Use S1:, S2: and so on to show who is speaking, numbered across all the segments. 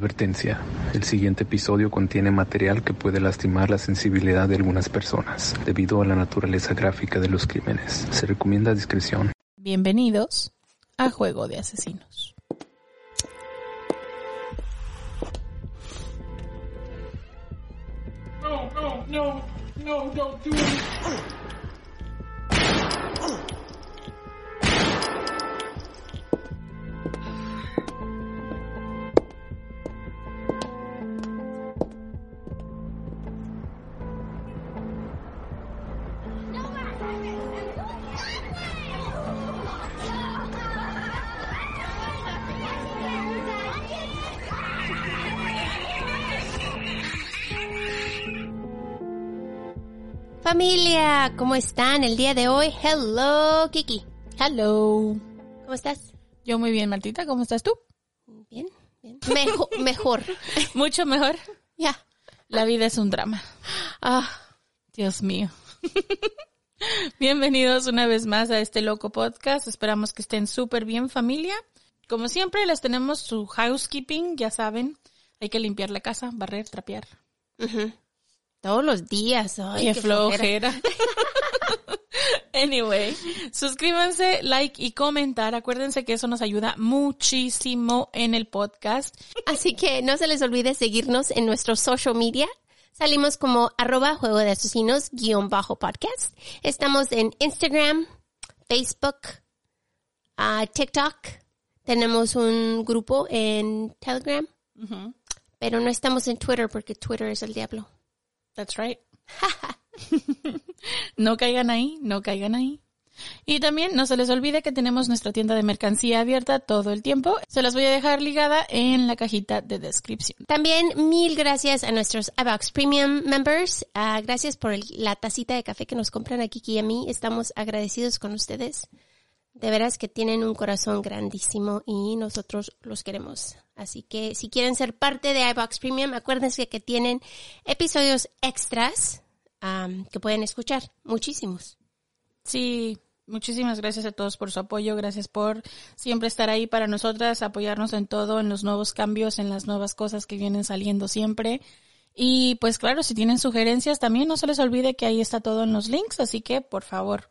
S1: Advertencia. El siguiente episodio contiene material que puede lastimar la sensibilidad de algunas personas debido a la naturaleza gráfica de los crímenes. Se recomienda discreción.
S2: Bienvenidos a Juego de Asesinos.
S3: No, no, no, no, don't do it.
S4: Familia, ¿cómo están el día de hoy? Hello, Kiki.
S2: Hello.
S4: ¿Cómo estás?
S2: Yo muy bien, Martita. ¿Cómo estás tú?
S4: Bien, bien. Mejo- mejor.
S2: Mucho mejor.
S4: Ya.
S2: La vida es un drama.
S4: Ah,
S2: Dios mío. Bienvenidos una vez más a este loco podcast. Esperamos que estén súper bien, familia. Como siempre, les tenemos su housekeeping, ya saben. Hay que limpiar la casa, barrer, trapear.
S4: ujú. Todos los días. Ay,
S2: qué,
S4: qué
S2: flojera. anyway, suscríbanse, like y comentar. Acuérdense que eso nos ayuda muchísimo en el podcast.
S4: Así que no se les olvide seguirnos en nuestro social media. Salimos como arroba juego de asesinos guion bajo podcast. Estamos en Instagram, Facebook, ah, TikTok. Tenemos un grupo en Telegram. Pero no estamos en Twitter porque Twitter es el diablo.
S2: That's right. no caigan ahí, no caigan ahí. Y también no se les olvide que tenemos nuestra tienda de mercancía abierta todo el tiempo. Se las voy a dejar ligada en la cajita de descripción.
S4: También mil gracias a nuestros iBox Premium members. Ah, gracias por la tacita de café que nos compran a Kiki y a mí. Estamos agradecidos con ustedes. De veras que tienen un corazón grandísimo y nosotros los queremos. Así que si quieren ser parte de iBox Premium, acuérdense que tienen episodios extras que pueden escuchar. Muchísimos.
S2: Sí, muchísimas gracias a todos por su apoyo. Gracias por siempre estar ahí para nosotras, apoyarnos en todo, en los nuevos cambios, en las nuevas cosas que vienen saliendo siempre. Y pues claro, si tienen sugerencias también no se les olvide que ahí está todo en los links, así que por favor.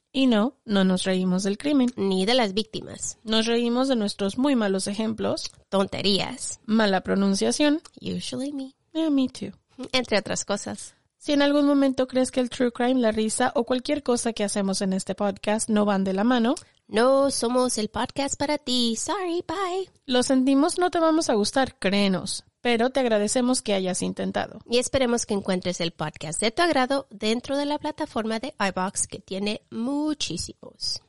S2: Y no, no nos reímos del crimen.
S4: ni de las víctimas,
S2: Nos reímos de nuestros muy malos ejemplos,
S4: tonterías,
S2: mala pronunciación,
S4: usually me,
S2: eh, me too.
S4: entre otras cosas.
S2: Si en algún momento crees que el true crime, la risa o cualquier cosa que hacemos en este podcast no van de la mano,
S4: No somos el podcast para ti. Sorry, bye.
S2: lo sentimos, no te vamos a gustar, créenos, pero te agradecemos que hayas intentado.
S4: Y esperemos que encuentres el podcast de tu agrado dentro de la plataforma de iBox que tiene muchísimos.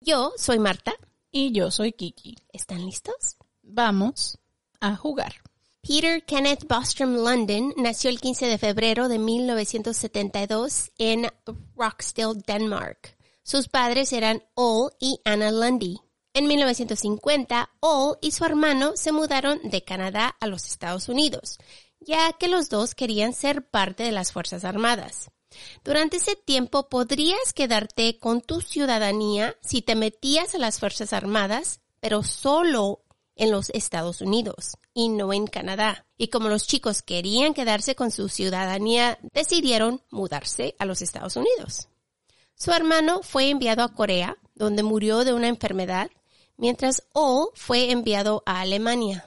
S4: Yo soy Marta.
S2: Y yo soy Kiki.
S4: ¿Están listos?
S2: Vamos a jugar.
S4: Peter Kenneth Bostrom London nació el 15 de febrero de 1972 en Rockstill, Denmark. Sus padres eran Ole y Anna Lundy. En 1950, Ole y su hermano se mudaron de Canadá a los Estados Unidos, ya que los dos querían ser parte de las Fuerzas Armadas. Durante ese tiempo podrías quedarte con tu ciudadanía si te metías a las Fuerzas Armadas, pero solo en los Estados Unidos y no en Canadá. Y como los chicos querían quedarse con su ciudadanía, decidieron mudarse a los Estados Unidos. Su hermano fue enviado a Corea, donde murió de una enfermedad, mientras O fue enviado a Alemania.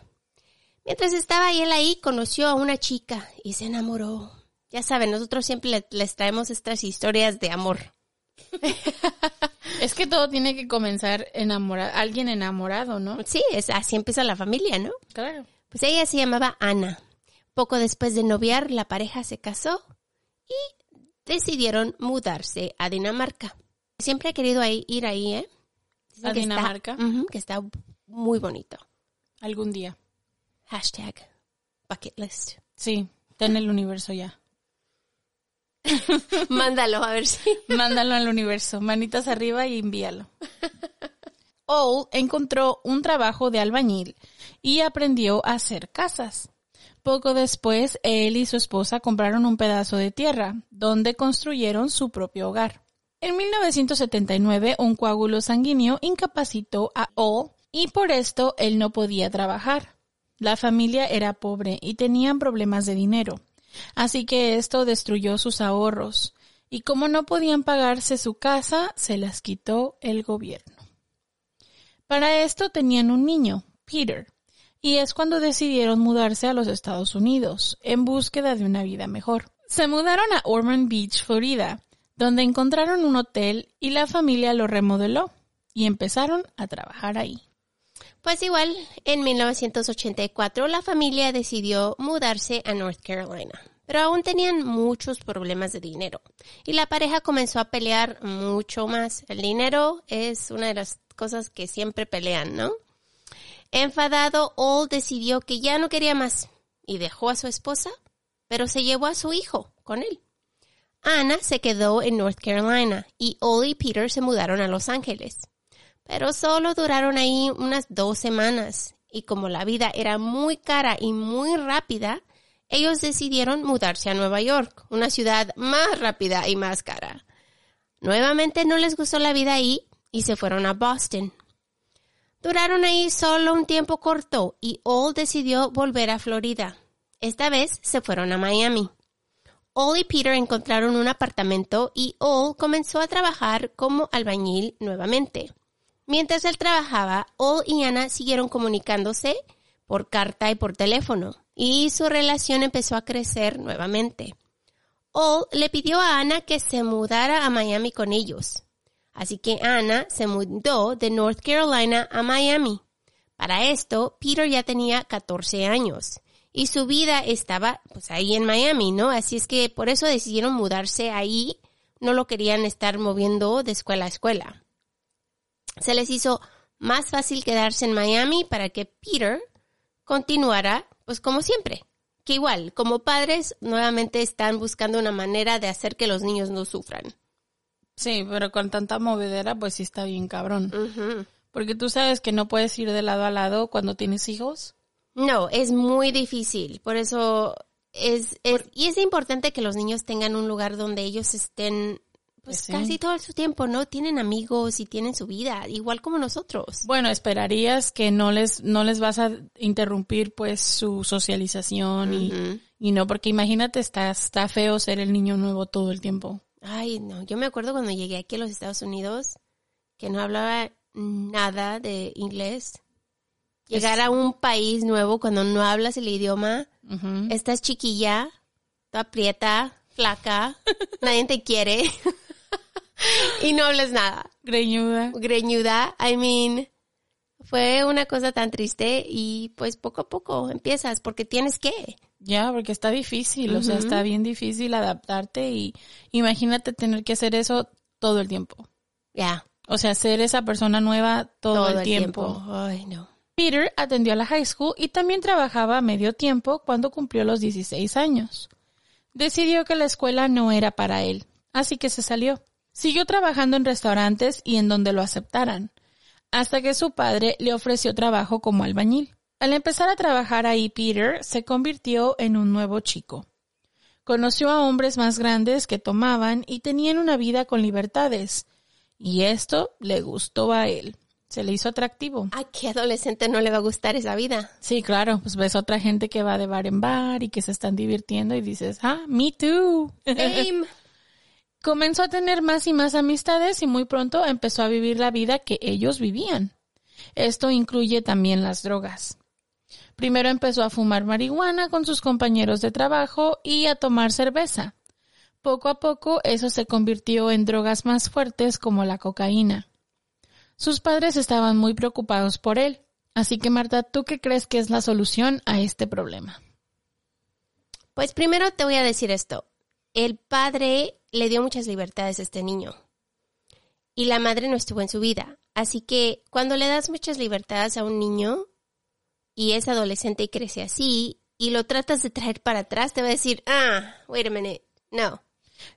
S4: Mientras estaba él ahí, conoció a una chica y se enamoró. Ya saben, nosotros siempre le- les traemos estas historias de amor.
S2: Es que todo tiene que comenzar enamorado, alguien enamorado, ¿no?
S4: Sí, es, así empieza la familia, ¿no?
S2: Claro.
S4: Pues ella se llamaba Ana. Poco después de noviar, la pareja se casó y decidieron mudarse a Dinamarca. Siempre he querido ir ahí, ¿eh? Dicen
S2: ¿A
S4: que está-
S2: Dinamarca?
S4: Que está muy bonito.
S2: Algún día.
S4: Hashtag bucket list.
S2: Sí, está en el universo ya.
S4: Mándalo a ver si.
S2: Mándalo al universo, manitas arriba y envíalo. Owl encontró un trabajo de albañil y aprendió a hacer casas. Poco después, él y su esposa compraron un pedazo de tierra, donde construyeron su propio hogar. En 1979, un coágulo sanguíneo incapacitó a Owl y por esto él no podía trabajar. La familia era pobre y tenían problemas de dinero, así que esto destruyó sus ahorros, y como no podían pagarse su casa, se las quitó el gobierno. Para esto tenían un niño, Peter, y es cuando decidieron mudarse a los Estados Unidos, en búsqueda de una vida mejor. Se mudaron a Ormond Beach, Florida, donde encontraron un hotel y la familia lo remodeló, y empezaron a trabajar ahí.
S4: Pues igual, en 1984 la familia decidió mudarse a North Carolina, pero aún tenían muchos problemas de dinero y la pareja comenzó a pelear mucho más. El dinero es una de las cosas que siempre pelean, ¿no? Enfadado, All decidió que ya no quería más y dejó a su esposa, pero se llevó a su hijo con él. Anna se quedó en North Carolina y All y Peter se mudaron a Los Ángeles pero solo duraron ahí unas dos semanas y como la vida era muy cara y muy rápida, ellos decidieron mudarse a Nueva York, una ciudad más rápida y más cara. Nuevamente no les gustó la vida ahí y se fueron a Boston. Duraron ahí solo un tiempo corto y All decidió volver a Florida. Esta vez se fueron a Miami. All y Peter encontraron un apartamento y All comenzó a trabajar como albañil nuevamente. Mientras él trabajaba, All y Anna siguieron comunicándose por carta y por teléfono, y su relación empezó a crecer nuevamente. All le pidió a Anna que se mudara a Miami con ellos. Así que Anna se mudó de North Carolina a Miami. Para esto, Peter ya tenía 14 años y su vida estaba pues ahí en Miami, ¿no? Así es que por eso decidieron mudarse ahí, no lo querían estar moviendo de escuela a escuela se les hizo más fácil quedarse en Miami para que Peter continuara, pues como siempre. Que igual, como padres, nuevamente están buscando una manera de hacer que los niños no sufran.
S2: Sí, pero con tanta movedera, pues sí está bien cabrón. Porque tú sabes que no puedes ir de lado a lado cuando tienes hijos.
S4: No, es muy difícil. Por eso es, es y es importante que los niños tengan un lugar donde ellos estén pues casi todo su tiempo, ¿no? Tienen amigos y tienen su vida, igual como nosotros.
S2: Bueno, esperarías que no les, no les vas a interrumpir pues su socialización y, y no, porque imagínate, está, está feo ser el niño nuevo todo el tiempo.
S4: Ay, no, yo me acuerdo cuando llegué aquí a los Estados Unidos que no hablaba nada de inglés. Llegar a un país nuevo cuando no hablas el idioma, estás chiquilla, toda aprieta, flaca, nadie te quiere. y no hables nada.
S2: Greñuda.
S4: Greñuda. I mean, fue una cosa tan triste y pues poco a poco empiezas porque tienes que.
S2: Ya, porque está difícil, o sea, está bien difícil adaptarte y imagínate tener que hacer eso todo el tiempo.
S4: Ya.
S2: O sea, ser esa persona nueva todo, el, tiempo.
S4: Ay, no.
S2: Peter atendió a la high school y también trabajaba a medio tiempo cuando cumplió los 16 años. Decidió que la escuela no era para él, así que se salió. Siguió trabajando en restaurantes y en donde lo aceptaran, hasta que su padre le ofreció trabajo como albañil. Al empezar a trabajar ahí, Peter se convirtió en un nuevo chico. Conoció a hombres más grandes que tomaban y tenían una vida con libertades, y esto le gustó a él. Se le hizo atractivo.
S4: ¿A qué adolescente no le va a gustar esa vida?
S2: Sí, claro, pues ves otra gente que va de bar en bar y que se están divirtiendo y dices, ah, me too. Comenzó a tener más y más amistades y muy pronto empezó a vivir la vida que ellos vivían. Esto incluye también las drogas. Primero empezó a fumar marihuana con sus compañeros de trabajo y a tomar cerveza. Poco a poco eso se convirtió en drogas más fuertes como la cocaína. Sus padres estaban muy preocupados por él. Así que Marta, ¿tú qué crees que es la solución a este problema?
S4: Pues primero te voy a decir esto. El padre le dio muchas libertades a este niño. Y la madre no estuvo en su vida. Así que cuando le das muchas libertades a un niño y es adolescente y crece así, y lo tratas de traer para atrás, te va a decir, ah, wait a minute, no,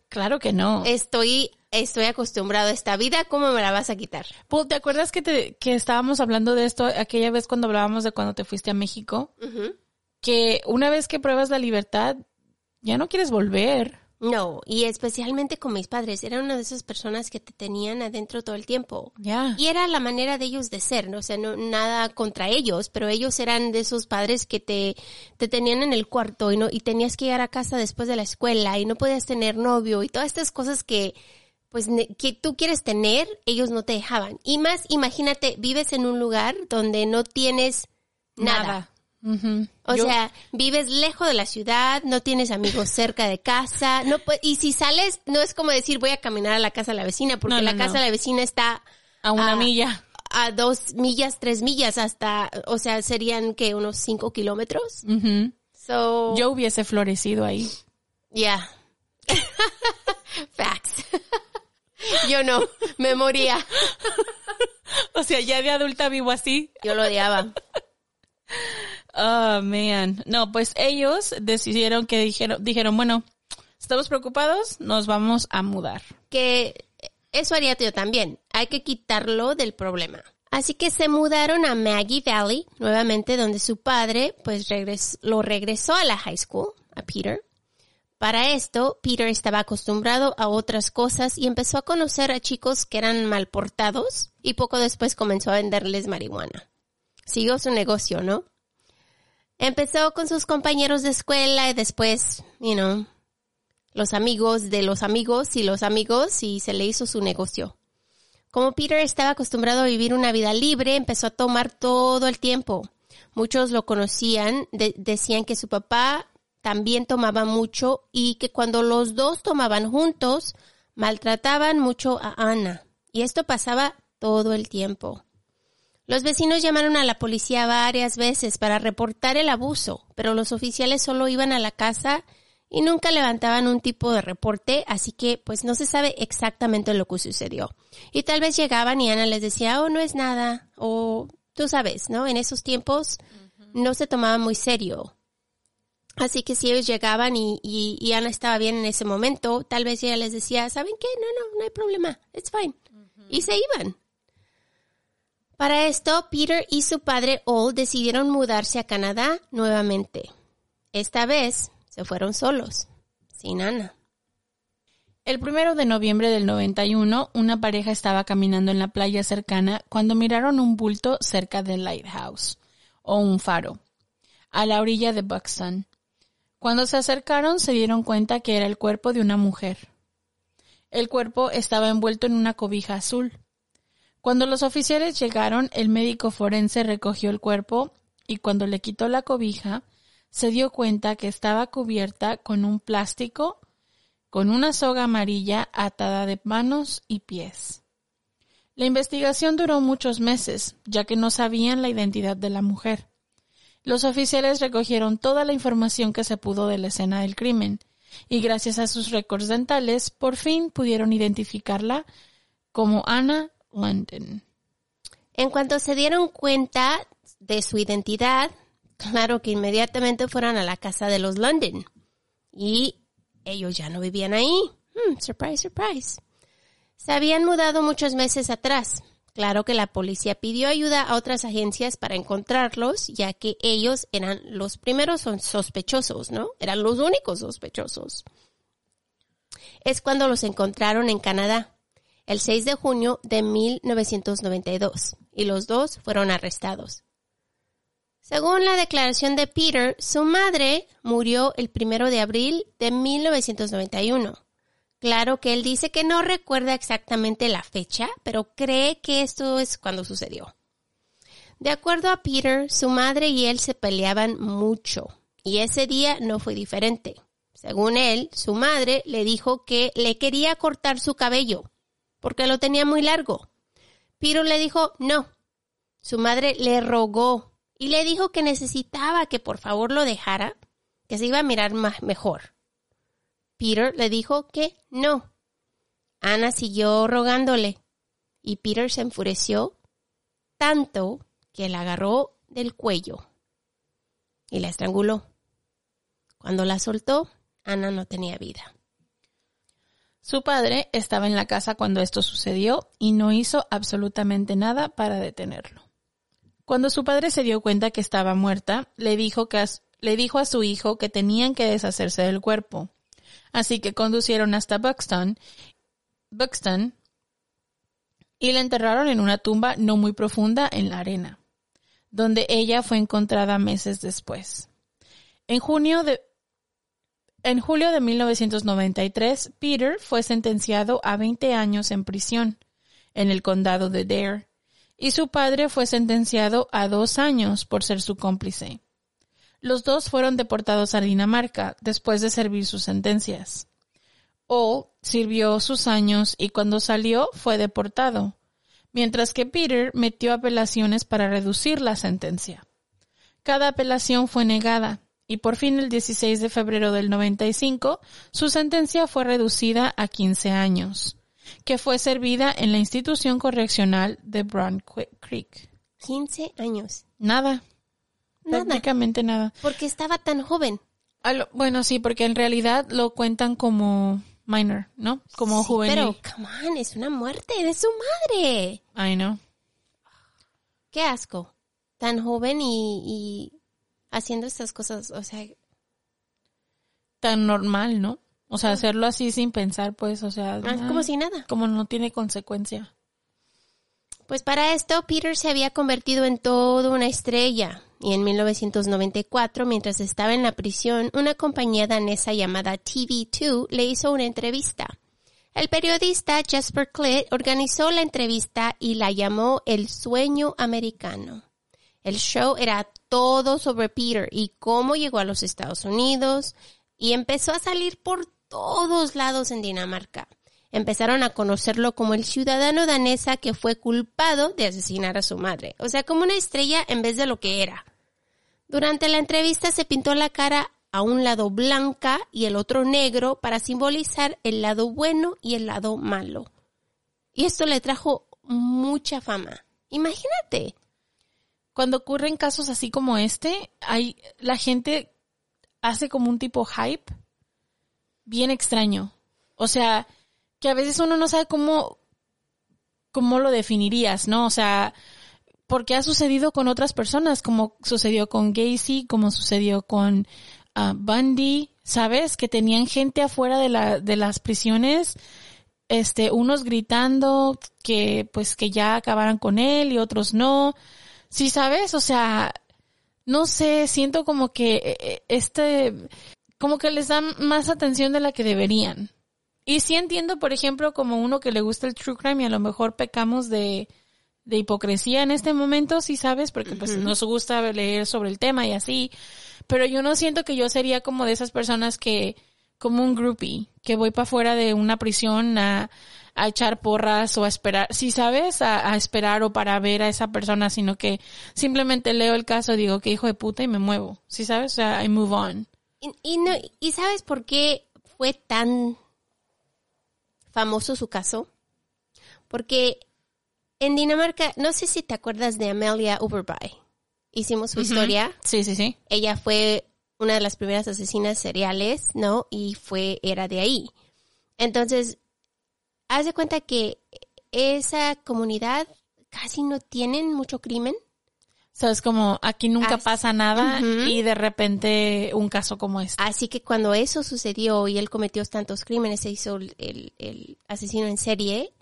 S2: Claro que no.
S4: estoy, estoy acostumbrado a esta vida, ¿cómo me la vas a quitar?
S2: Paul, ¿te acuerdas que, te, que estábamos hablando de esto aquella vez cuando hablábamos de cuando te fuiste a México? Que una vez que pruebas la libertad, ya no quieres volver.
S4: No, y especialmente con mis padres, eran una de esas personas que te tenían adentro todo el tiempo. Y era la manera de ellos de ser, ¿no? O sea, no, nada contra ellos, pero ellos eran de esos padres que te, te tenían en el cuarto y no, y tenías que llegar a casa después de la escuela y no podías tener novio y todas estas cosas que, pues, que tú quieres tener, ellos no te dejaban. Y más, imagínate, vives en un lugar donde no tienes nada. O
S2: Yo-
S4: sea, vives lejos de la ciudad, no tienes amigos cerca de casa, no y si sales, no es como decir voy a caminar a la casa de la vecina, porque
S2: No, no,
S4: la casa de la vecina está
S2: a una milla.
S4: a dos millas, tres millas, hasta, o sea, serían que unos cinco kilómetros. So,
S2: Yo hubiese florecido ahí.
S4: yeah. Facts. Yo no, me moría.
S2: O sea, ya de adulta vivo así.
S4: Yo lo odiaba.
S2: Oh, man. No, pues ellos decidieron que dijeron, dijeron, bueno, estamos preocupados, nos vamos a mudar.
S4: que eso haría yo también. Hay que quitarlo del problema. Así que se mudaron a Maggie Valley, nuevamente donde su padre pues regres- lo regresó a la high school, a Peter. Para esto, Peter estaba acostumbrado a otras cosas y empezó a conocer a chicos que eran mal portados y poco después comenzó a venderles marihuana. Siguió su negocio, ¿no? Empezó con sus compañeros de escuela y después, you know, los amigos de los amigos y los amigos y se le hizo su negocio. Como Peter estaba acostumbrado a vivir una vida libre, empezó a tomar todo el tiempo. Muchos lo conocían, de- decían que su papá también tomaba mucho y que cuando los dos tomaban juntos, maltrataban mucho a Ana. Y esto pasaba todo el tiempo. Los vecinos llamaron a la policía varias veces para reportar el abuso, pero los oficiales solo iban a la casa y nunca levantaban un tipo de reporte, así que pues no se sabe exactamente lo que sucedió. Y tal vez llegaban y Ana les decía, oh, no es nada, o tú sabes, ¿no? En esos tiempos no se tomaba muy serio. Así que si ellos llegaban y, y, y Ana estaba bien en ese momento, tal vez ella les decía, ¿saben qué? No, no, no hay problema, it's fine. Y se iban. Para esto, Peter y su padre Ol decidieron mudarse a Canadá nuevamente. Esta vez se fueron solos, sin Ana.
S2: El primero de noviembre del 91, una pareja estaba caminando en la playa cercana cuando miraron un bulto cerca del lighthouse, o un faro, a la orilla de Buxton. Cuando se acercaron se dieron cuenta que era el cuerpo de una mujer. El cuerpo estaba envuelto en una cobija azul. Cuando los oficiales llegaron, el médico forense recogió el cuerpo y cuando le quitó la cobija, se dio cuenta que estaba cubierta con un plástico con una soga amarilla atada de manos y pies. La investigación duró muchos meses, ya que no sabían la identidad de la mujer. Los oficiales recogieron toda la información que se pudo de la escena del crimen, y gracias a sus récords dentales, por fin pudieron identificarla como Anna London.
S4: En cuanto se dieron cuenta de su identidad, claro que inmediatamente fueron a la casa de los London. Y ellos ya no vivían ahí. Hmm, surprise, surprise. Se habían mudado muchos meses atrás. Claro que la policía pidió ayuda a otras agencias para encontrarlos, ya que ellos eran los primeros sospechosos, ¿no? Eran los únicos sospechosos. Es cuando los encontraron en Canadá, el 6 de junio de 1992, y los dos fueron arrestados. Según la declaración de Peter, su madre murió el primero de abril de 1991. Claro que él dice que no recuerda exactamente la fecha, pero cree que esto es cuando sucedió. De acuerdo a Peter, su madre y él se peleaban mucho, y ese día no fue diferente. Según él, su madre le dijo que le quería cortar su cabello, porque lo tenía muy largo. Peter le dijo no. Su madre le rogó y le dijo que necesitaba que por favor lo dejara, que se iba a mirar más mejor. Peter le dijo que no. Ana siguió rogándole y Peter se enfureció tanto que la agarró del cuello y la estranguló. Cuando la soltó, Ana no tenía vida.
S2: Su padre estaba en la casa cuando esto sucedió y no hizo absolutamente nada para detenerlo. Cuando su padre se dio cuenta que estaba muerta, le dijo, que le dijo a su hijo que tenían que deshacerse del cuerpo. Así que conducieron hasta Buxton, y la enterraron en una tumba no muy profunda en la arena, donde ella fue encontrada meses después. En junio de, en julio de 1993, Peter fue sentenciado a 20 años en prisión en el condado de Dare y su padre fue sentenciado a dos años por ser su cómplice. Los dos fueron deportados a Dinamarca después de servir sus sentencias. O sirvió sus años y cuando salió fue deportado, mientras que Peter metió apelaciones para reducir la sentencia. Cada apelación fue negada y por fin el 16 de febrero del 95 su sentencia fue reducida a 15 años, que fue servida en la institución correccional de Brown Creek.
S4: 15 años.
S2: Nada.
S4: Nada.
S2: Prácticamente nada.
S4: Porque estaba tan joven.
S2: Lo- bueno, sí, porque en realidad lo cuentan como minor, ¿no? Como
S4: Sí,
S2: juvenil.
S4: Pero, come on, es una muerte de su madre.
S2: I know.
S4: Qué asco. Tan joven y, y haciendo estas cosas, o sea,
S2: Tan normal, ¿no? O sea, hacerlo así sin pensar, pues, o sea,
S4: es como si nada.
S2: como no tiene consecuencia.
S4: Pues para esto, Peter se había convertido en toda una estrella. Y en 1994, mientras estaba en la prisión, una compañía danesa llamada TV2 le hizo una entrevista. El periodista Jasper Clitt organizó la entrevista y la llamó El sueño americano. El show era todo sobre Peter y cómo llegó a los Estados Unidos y empezó a salir por todos lados en Dinamarca. Empezaron a conocerlo como el ciudadano danesa que fue culpado de asesinar a su madre. O sea, como una estrella en vez de lo que era. Durante la entrevista se pintó la cara a un lado blanca y el otro negro para simbolizar el lado bueno y el lado malo. Y esto le trajo mucha fama. Imagínate.
S2: Cuando ocurren casos así como este, hay la gente hace como un tipo hype bien extraño. O sea, que a veces uno no sabe cómo cómo lo definirías, ¿no? O sea, porque ha sucedido con otras personas, como sucedió con Gacy, como sucedió con ah, Bundy, ¿sabes? Que tenían gente afuera de la de las prisiones este, unos gritando que pues que ya acabaran con él y otros no. Sí, sabes, o sea, no sé, siento como que eh, este, como que les dan más atención de la que deberían. Y sí entiendo, por ejemplo, como uno que le gusta el true crime y a lo mejor pecamos de, de hipocresía en este momento, sí sabes, porque pues nos gusta leer sobre el tema y así. Pero yo no siento que yo sería como de esas personas que, como un groupie, que voy para afuera de una prisión a, a echar porras o a esperar, sí sabes, a, a esperar o para ver a esa persona, sino que simplemente leo el caso, digo que hijo de puta y me muevo, sí sabes, o sea, I move on.
S4: Y, y no, ¿Y sabes por qué fue tan famoso su caso? Porque en Dinamarca, no sé si te acuerdas de Amelia Overby. Hicimos su historia.
S2: Sí, sí, sí.
S4: Ella fue una de las primeras asesinas seriales, ¿no? Y fue, era de ahí. Entonces, haz de cuenta que esa comunidad casi no tienen mucho crimen.
S2: O sea, es como aquí nunca
S4: As-
S2: pasa nada y de repente un caso como este.
S4: Así que cuando eso sucedió y él cometió tantos crímenes, se hizo el- el asesino en serie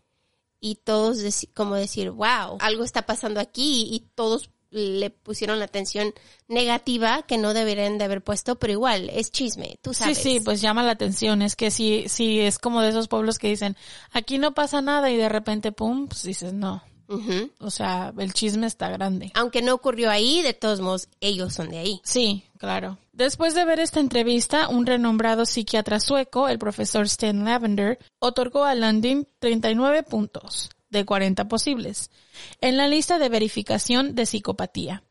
S4: y todos como decir, wow, algo está pasando aquí y todos le pusieron la atención negativa que no deberían de haber puesto, pero igual es chisme, tú
S2: Sí,
S4: sabes.
S2: sí, pues llama la atención. Es que sí, sí, es como de esos pueblos que dicen, aquí no pasa nada y de repente, pum, pues dices, no.
S4: Ujú.
S2: O sea, el chisme está grande.
S4: Aunque no ocurrió ahí, de todos modos, ellos son de ahí.
S2: Sí, claro. Después de ver esta entrevista, un renombrado psiquiatra sueco, el profesor Stan Lavender, otorgó a Landin 39 puntos de 40 posibles en la lista de verificación de psicopatía.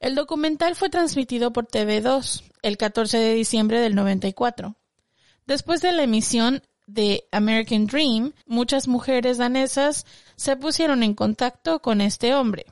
S2: El documental fue transmitido por TV2 el 14 de diciembre del 94. Después de la emisión de American Dream, muchas mujeres danesas se pusieron en contacto con este hombre.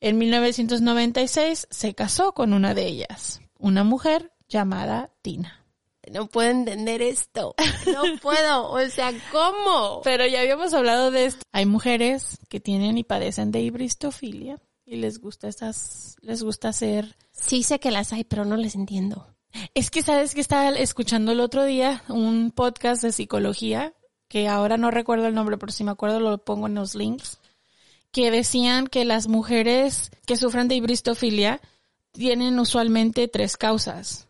S2: En 1996 se casó con una de ellas, una mujer llamada Tina.
S4: no puedo entender esto. No puedo. O sea, ¿cómo?
S2: Pero ya habíamos hablado de esto. Hay mujeres que tienen y padecen de hibristofilia y les gusta esas, les gusta hacer.
S4: Sí sé que las hay, pero no les entiendo.
S2: Es que sabes que estaba escuchando el otro día un podcast de psicología que ahora no recuerdo el nombre, pero si me acuerdo lo pongo en los links, que decían que las mujeres que sufren de hibristofilia tienen usualmente tres causas.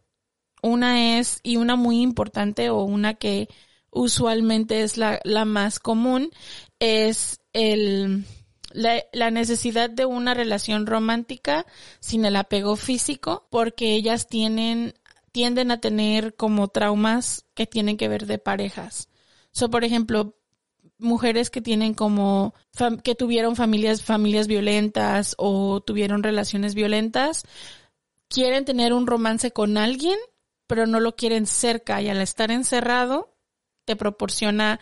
S2: Una es, y una muy importante o una que usualmente es la, la más común, es el, la, la, necesidad de una relación romántica sin el apego físico, porque ellas tienen, tienden a tener como traumas que tienen que ver de parejas. So, por ejemplo, mujeres que tienen como que tuvieron familias familias violentas o tuvieron relaciones violentas quieren tener un romance con alguien pero no lo quieren cerca y al estar encerrado te proporciona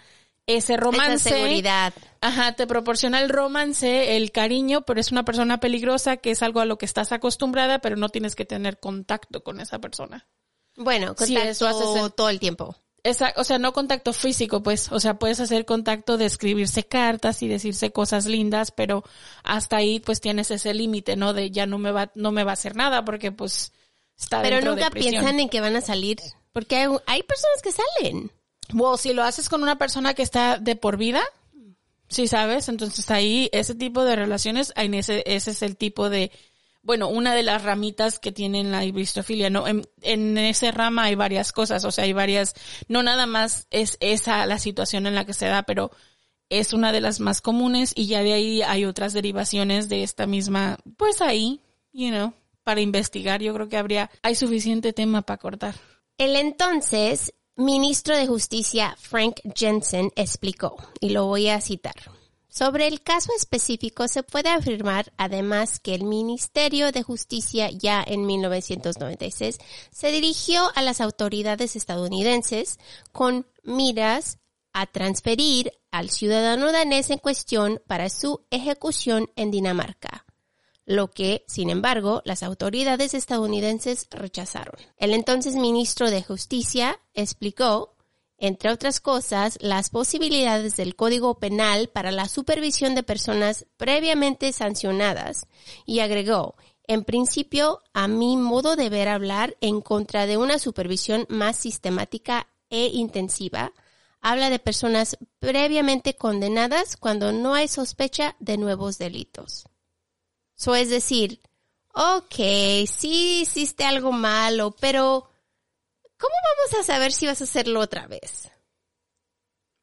S2: ese romance.
S4: Esa seguridad.
S2: Ajá te proporciona el romance el cariño pero es una persona peligrosa que es algo a lo que estás acostumbrada pero no tienes que tener contacto con esa persona
S4: bueno contacto eso haces todo el tiempo
S2: esa, o sea, no contacto físico, pues, o sea, puedes hacer contacto de escribirse cartas y decirse cosas lindas, pero hasta ahí, pues, tienes ese límite, ¿no? De ya no me va, no me va a hacer nada porque, pues, está
S4: Pero
S2: dentro
S4: nunca
S2: de prisión.
S4: piensan en que van a salir, porque hay, hay personas que salen.
S2: Bueno, si lo haces con una persona que está de por vida, sí sabes, entonces ahí ese tipo de relaciones, ese, ese es el tipo de, bueno, una de las ramitas que tienen la hibristofilia, ¿no? En, en ese rama hay varias cosas, o sea, hay varias, no nada más es esa la situación en la que se da, pero es una de las más comunes y ya de ahí hay otras derivaciones de esta misma, pues ahí, you know, para investigar, yo creo que habría, hay suficiente tema para cortar.
S4: El entonces ministro de Justicia Frank Jensen explicó, y lo voy a citar. Sobre el caso específico se puede afirmar además que el Ministerio de Justicia ya en 1996 se dirigió a las autoridades estadounidenses con miras a transferir al ciudadano danés en cuestión para su ejecución en Dinamarca, lo que, sin embargo, las autoridades estadounidenses rechazaron. El entonces ministro de Justicia explicó entre otras cosas, las posibilidades del Código Penal para la supervisión de personas previamente sancionadas y agregó, en principio, a mi modo de ver hablar en contra de una supervisión más sistemática e intensiva, habla de personas previamente condenadas cuando no hay sospecha de nuevos delitos. So, es decir, ok, sí hiciste algo malo, pero ¿Cómo vamos a saber si vas a hacerlo otra vez?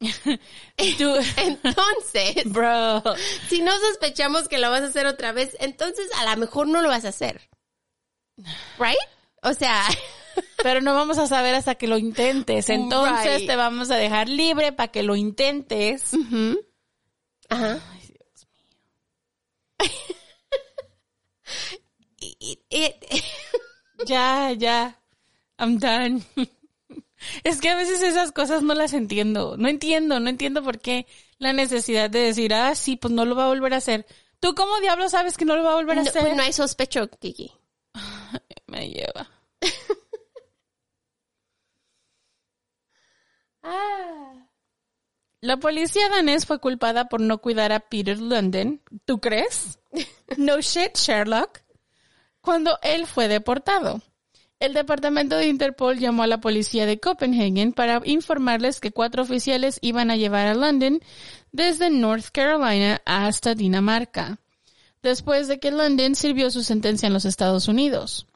S4: entonces,
S2: bro,
S4: si no sospechamos que lo vas a hacer otra vez, entonces a lo mejor no lo vas a hacer. Right? O sea,
S2: pero no vamos a saber hasta que lo intentes. Entonces right. te vamos a dejar libre para que lo intentes.
S4: Uh -huh. Ajá.
S2: Ay, Dios mío. ya, ya. I'm done. Es que a veces esas cosas no las entiendo. No entiendo, no entiendo por qué la necesidad de decir, ah, sí, pues no lo va a volver a hacer. ¿Tú cómo diablo sabes que no lo va a volver a
S4: no,
S2: hacer?
S4: Pues no hay sospecho, Kiki.
S2: Me lleva.
S4: ah.
S2: La policía danés fue culpada por no cuidar a Peter London. ¿Tú crees? No shit, Sherlock. Cuando él fue deportado. El departamento de Interpol llamó a la policía de Copenhagen para informarles que cuatro oficiales iban a llevar a London desde North Carolina hasta Dinamarca, después de que London sirvió su sentencia en los Estados Unidos.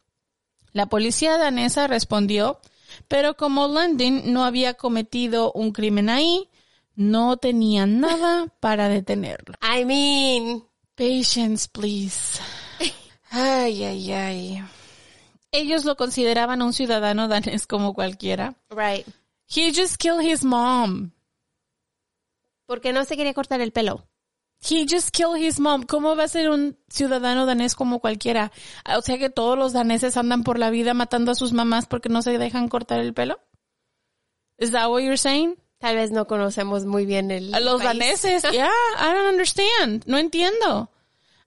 S2: La policía danesa respondió, pero como London no había cometido un crimen ahí, no tenían nada para detenerlo.
S4: I mean,
S2: patience, please. Ay, ay, ay ellos lo consideraban un ciudadano danés como cualquiera.
S4: Right.
S2: He just killed his mom.
S4: Porque no se quería cortar el pelo.
S2: He just killed his mom. ¿Cómo va a ser un ciudadano danés como cualquiera? O sea que todos los daneses andan por la vida matando a sus mamás porque no se dejan cortar el pelo. Is that what you're saying?
S4: Tal vez no conocemos muy bien el
S2: A los
S4: país.
S2: daneses. Yeah, I don't understand. No entiendo.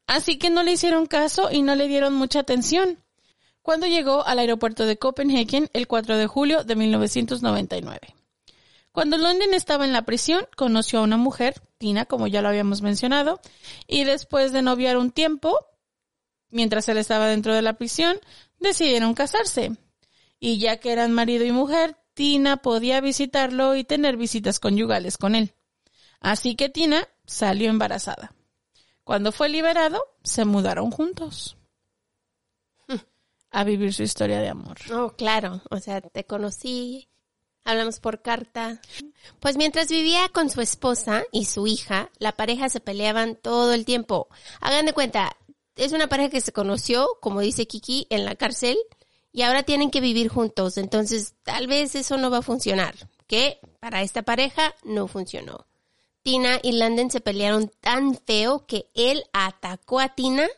S2: Así que no le hicieron caso y no le dieron mucha atención. Cuando llegó al aeropuerto de Copenhagen el 4 de julio de 1999. Cuando London estaba en la prisión, conoció a una mujer, Tina, como ya lo habíamos mencionado, y después de noviar un tiempo, mientras él estaba dentro de la prisión, decidieron casarse. Y ya que eran marido y mujer, Tina podía visitarlo y tener visitas conyugales con él. Así que Tina salió embarazada. Cuando fue liberado, se mudaron juntos a vivir su historia de amor.
S4: Oh, claro. O sea, te conocí, hablamos por carta. Pues mientras vivía con su esposa y su hija, la pareja se peleaban todo el tiempo. Hagan de cuenta, es una pareja que se conoció, como dice Kiki, en la cárcel y ahora tienen que vivir juntos. Entonces, tal vez eso no va a funcionar. Que para esta pareja no funcionó. Tina y Landon se pelearon tan feo que él atacó a Tina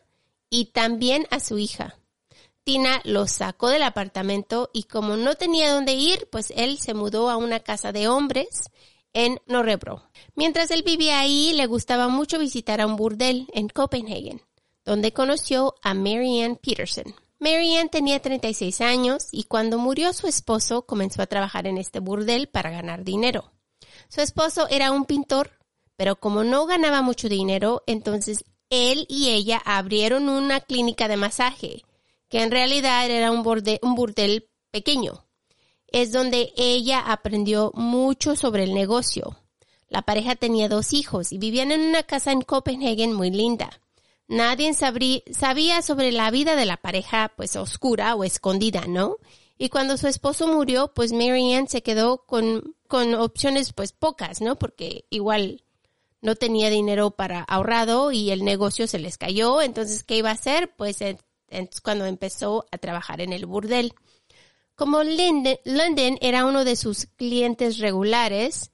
S4: y también a su hija. Tina lo sacó del apartamento y como no tenía dónde ir, pues él se mudó a una casa de hombres en Norrebro. Mientras él vivía ahí, le gustaba mucho visitar a un burdel en Copenhagen, donde conoció a Marianne Peterson. Marianne tenía 36 años y cuando murió su esposo comenzó a trabajar en este burdel para ganar dinero. Su esposo era un pintor, pero como no ganaba mucho dinero, entonces él y ella abrieron una clínica de masaje que en realidad era un, un burdel pequeño. Es donde ella aprendió mucho sobre el negocio. La pareja tenía dos hijos y vivían en una casa en Copenhagen muy linda. Nadie sabía sobre la vida de la pareja, pues oscura o escondida, ¿no? Y cuando su esposo murió, pues Marianne se quedó con, con opciones pues pocas, ¿no? Porque igual no tenía dinero para ahorrado y el negocio se les cayó. Entonces, ¿qué iba a hacer? Pues cuando empezó a trabajar en el burdel. Como London era uno de sus clientes regulares,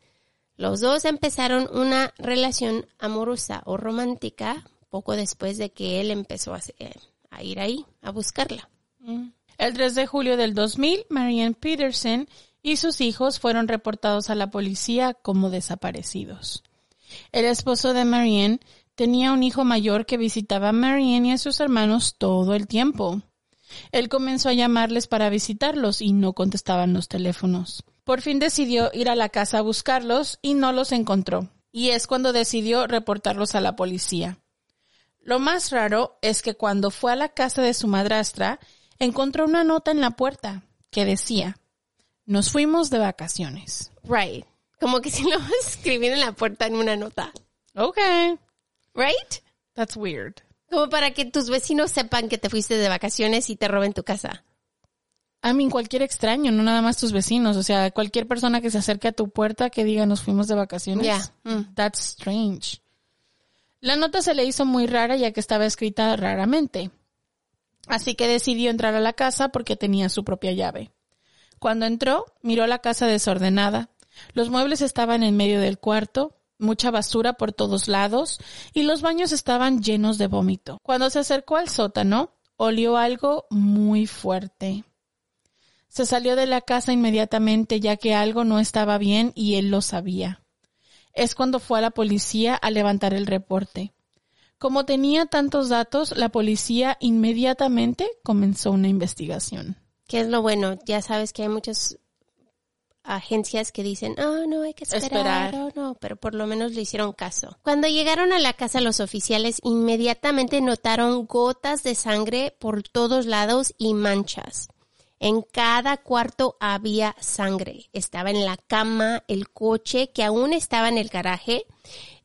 S4: los dos empezaron una relación amorosa o romántica poco después de que él empezó a, ir ahí a buscarla.
S2: Mm. El 3 de julio del 2000, Marianne Peterson y sus hijos fueron reportados a la policía como desaparecidos. El esposo de Marianne tenía un hijo mayor que visitaba a Marianne y a sus hermanos todo el tiempo. Él comenzó a llamarles para visitarlos y no contestaban los teléfonos. Por fin decidió ir a la casa a buscarlos y no los encontró. Y es cuando decidió reportarlos a la policía. Lo más raro es que cuando fue a la casa de su madrastra, encontró una nota en la puerta que decía, nos fuimos de vacaciones.
S4: Right. Como que si lo escribieron en la puerta en una nota.
S2: Okay.
S4: Right?
S2: That's weird.
S4: Como para que tus vecinos sepan que te fuiste de vacaciones y te roben tu casa.
S2: I mean, cualquier extraño, no nada más tus vecinos. O sea, cualquier persona que se acerque a tu puerta que diga nos fuimos de vacaciones.
S4: Yeah. Mm.
S2: That's strange. La nota se le hizo muy rara ya que estaba escrita raramente. Así que decidió entrar a la casa porque tenía su propia llave. Cuando entró, miró la casa desordenada. Los muebles estaban en medio del cuarto, mucha basura por todos lados y los baños estaban llenos de vómito. Cuando se acercó al sótano, olió algo muy fuerte. Se salió de la casa inmediatamente ya que algo no estaba bien y él lo sabía es cuando fue a la policía a levantar el reporte. Como tenía tantos datos, la policía inmediatamente comenzó una investigación.
S4: ¿Qué es lo bueno? Ya sabes que hay muchas agencias que dicen, oh, no, hay que esperar, Oh, no, pero por lo menos le hicieron caso. Cuando llegaron a la casa los oficiales inmediatamente notaron gotas de sangre por todos lados y manchas. En cada cuarto había sangre. Estaba en la cama, el coche que aún estaba en el garaje,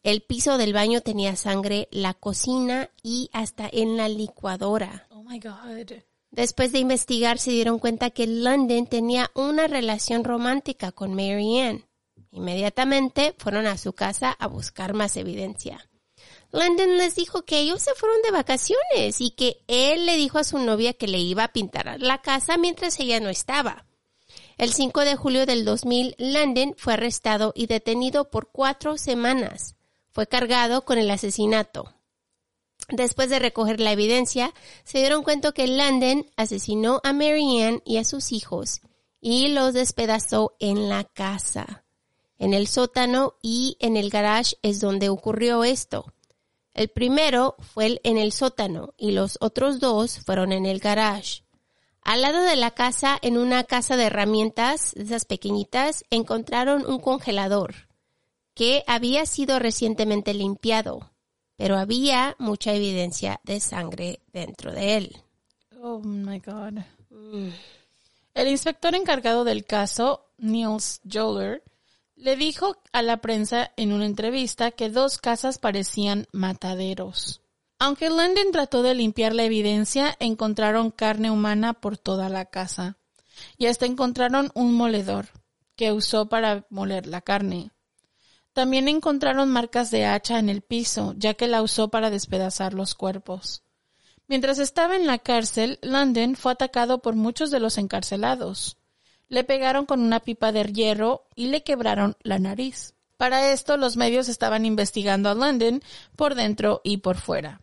S4: el piso del baño tenía sangre, la cocina y hasta en la licuadora.
S2: Oh my God.
S4: Después de investigar se dieron cuenta que London tenía una relación romántica con Marianne. Inmediatamente fueron a su casa a buscar más evidencia. Landon les dijo que ellos se fueron de vacaciones y que él le dijo a su novia que le iba a pintar la casa mientras ella no estaba. El 5 de julio del 2000, Landon fue arrestado y detenido por cuatro semanas. Fue cargado con el asesinato. Después de recoger la evidencia, se dieron cuenta que Landon asesinó a Marianne y a sus hijos y los despedazó en la casa. En el sótano y en el garage es donde ocurrió esto. El primero fue en el sótano y los otros dos fueron en el garage. Al lado de la casa, en una casa de herramientas, esas pequeñitas, encontraron un congelador que había sido recientemente limpiado, pero había mucha evidencia de sangre dentro de él.
S2: Oh my God. El inspector encargado del caso, Niels Joller, le dijo a la prensa en una entrevista que dos casas parecían mataderos. Aunque London trató de limpiar la evidencia, encontraron carne humana por toda la casa. Y hasta encontraron un moledor que usó para moler la carne. También encontraron marcas de hacha en el piso, ya que la usó para despedazar los cuerpos. Mientras estaba en la cárcel, London fue atacado por muchos de los encarcelados. Le pegaron con una pipa de hierro y le quebraron la nariz. Para esto los medios estaban investigando a London por dentro y por fuera.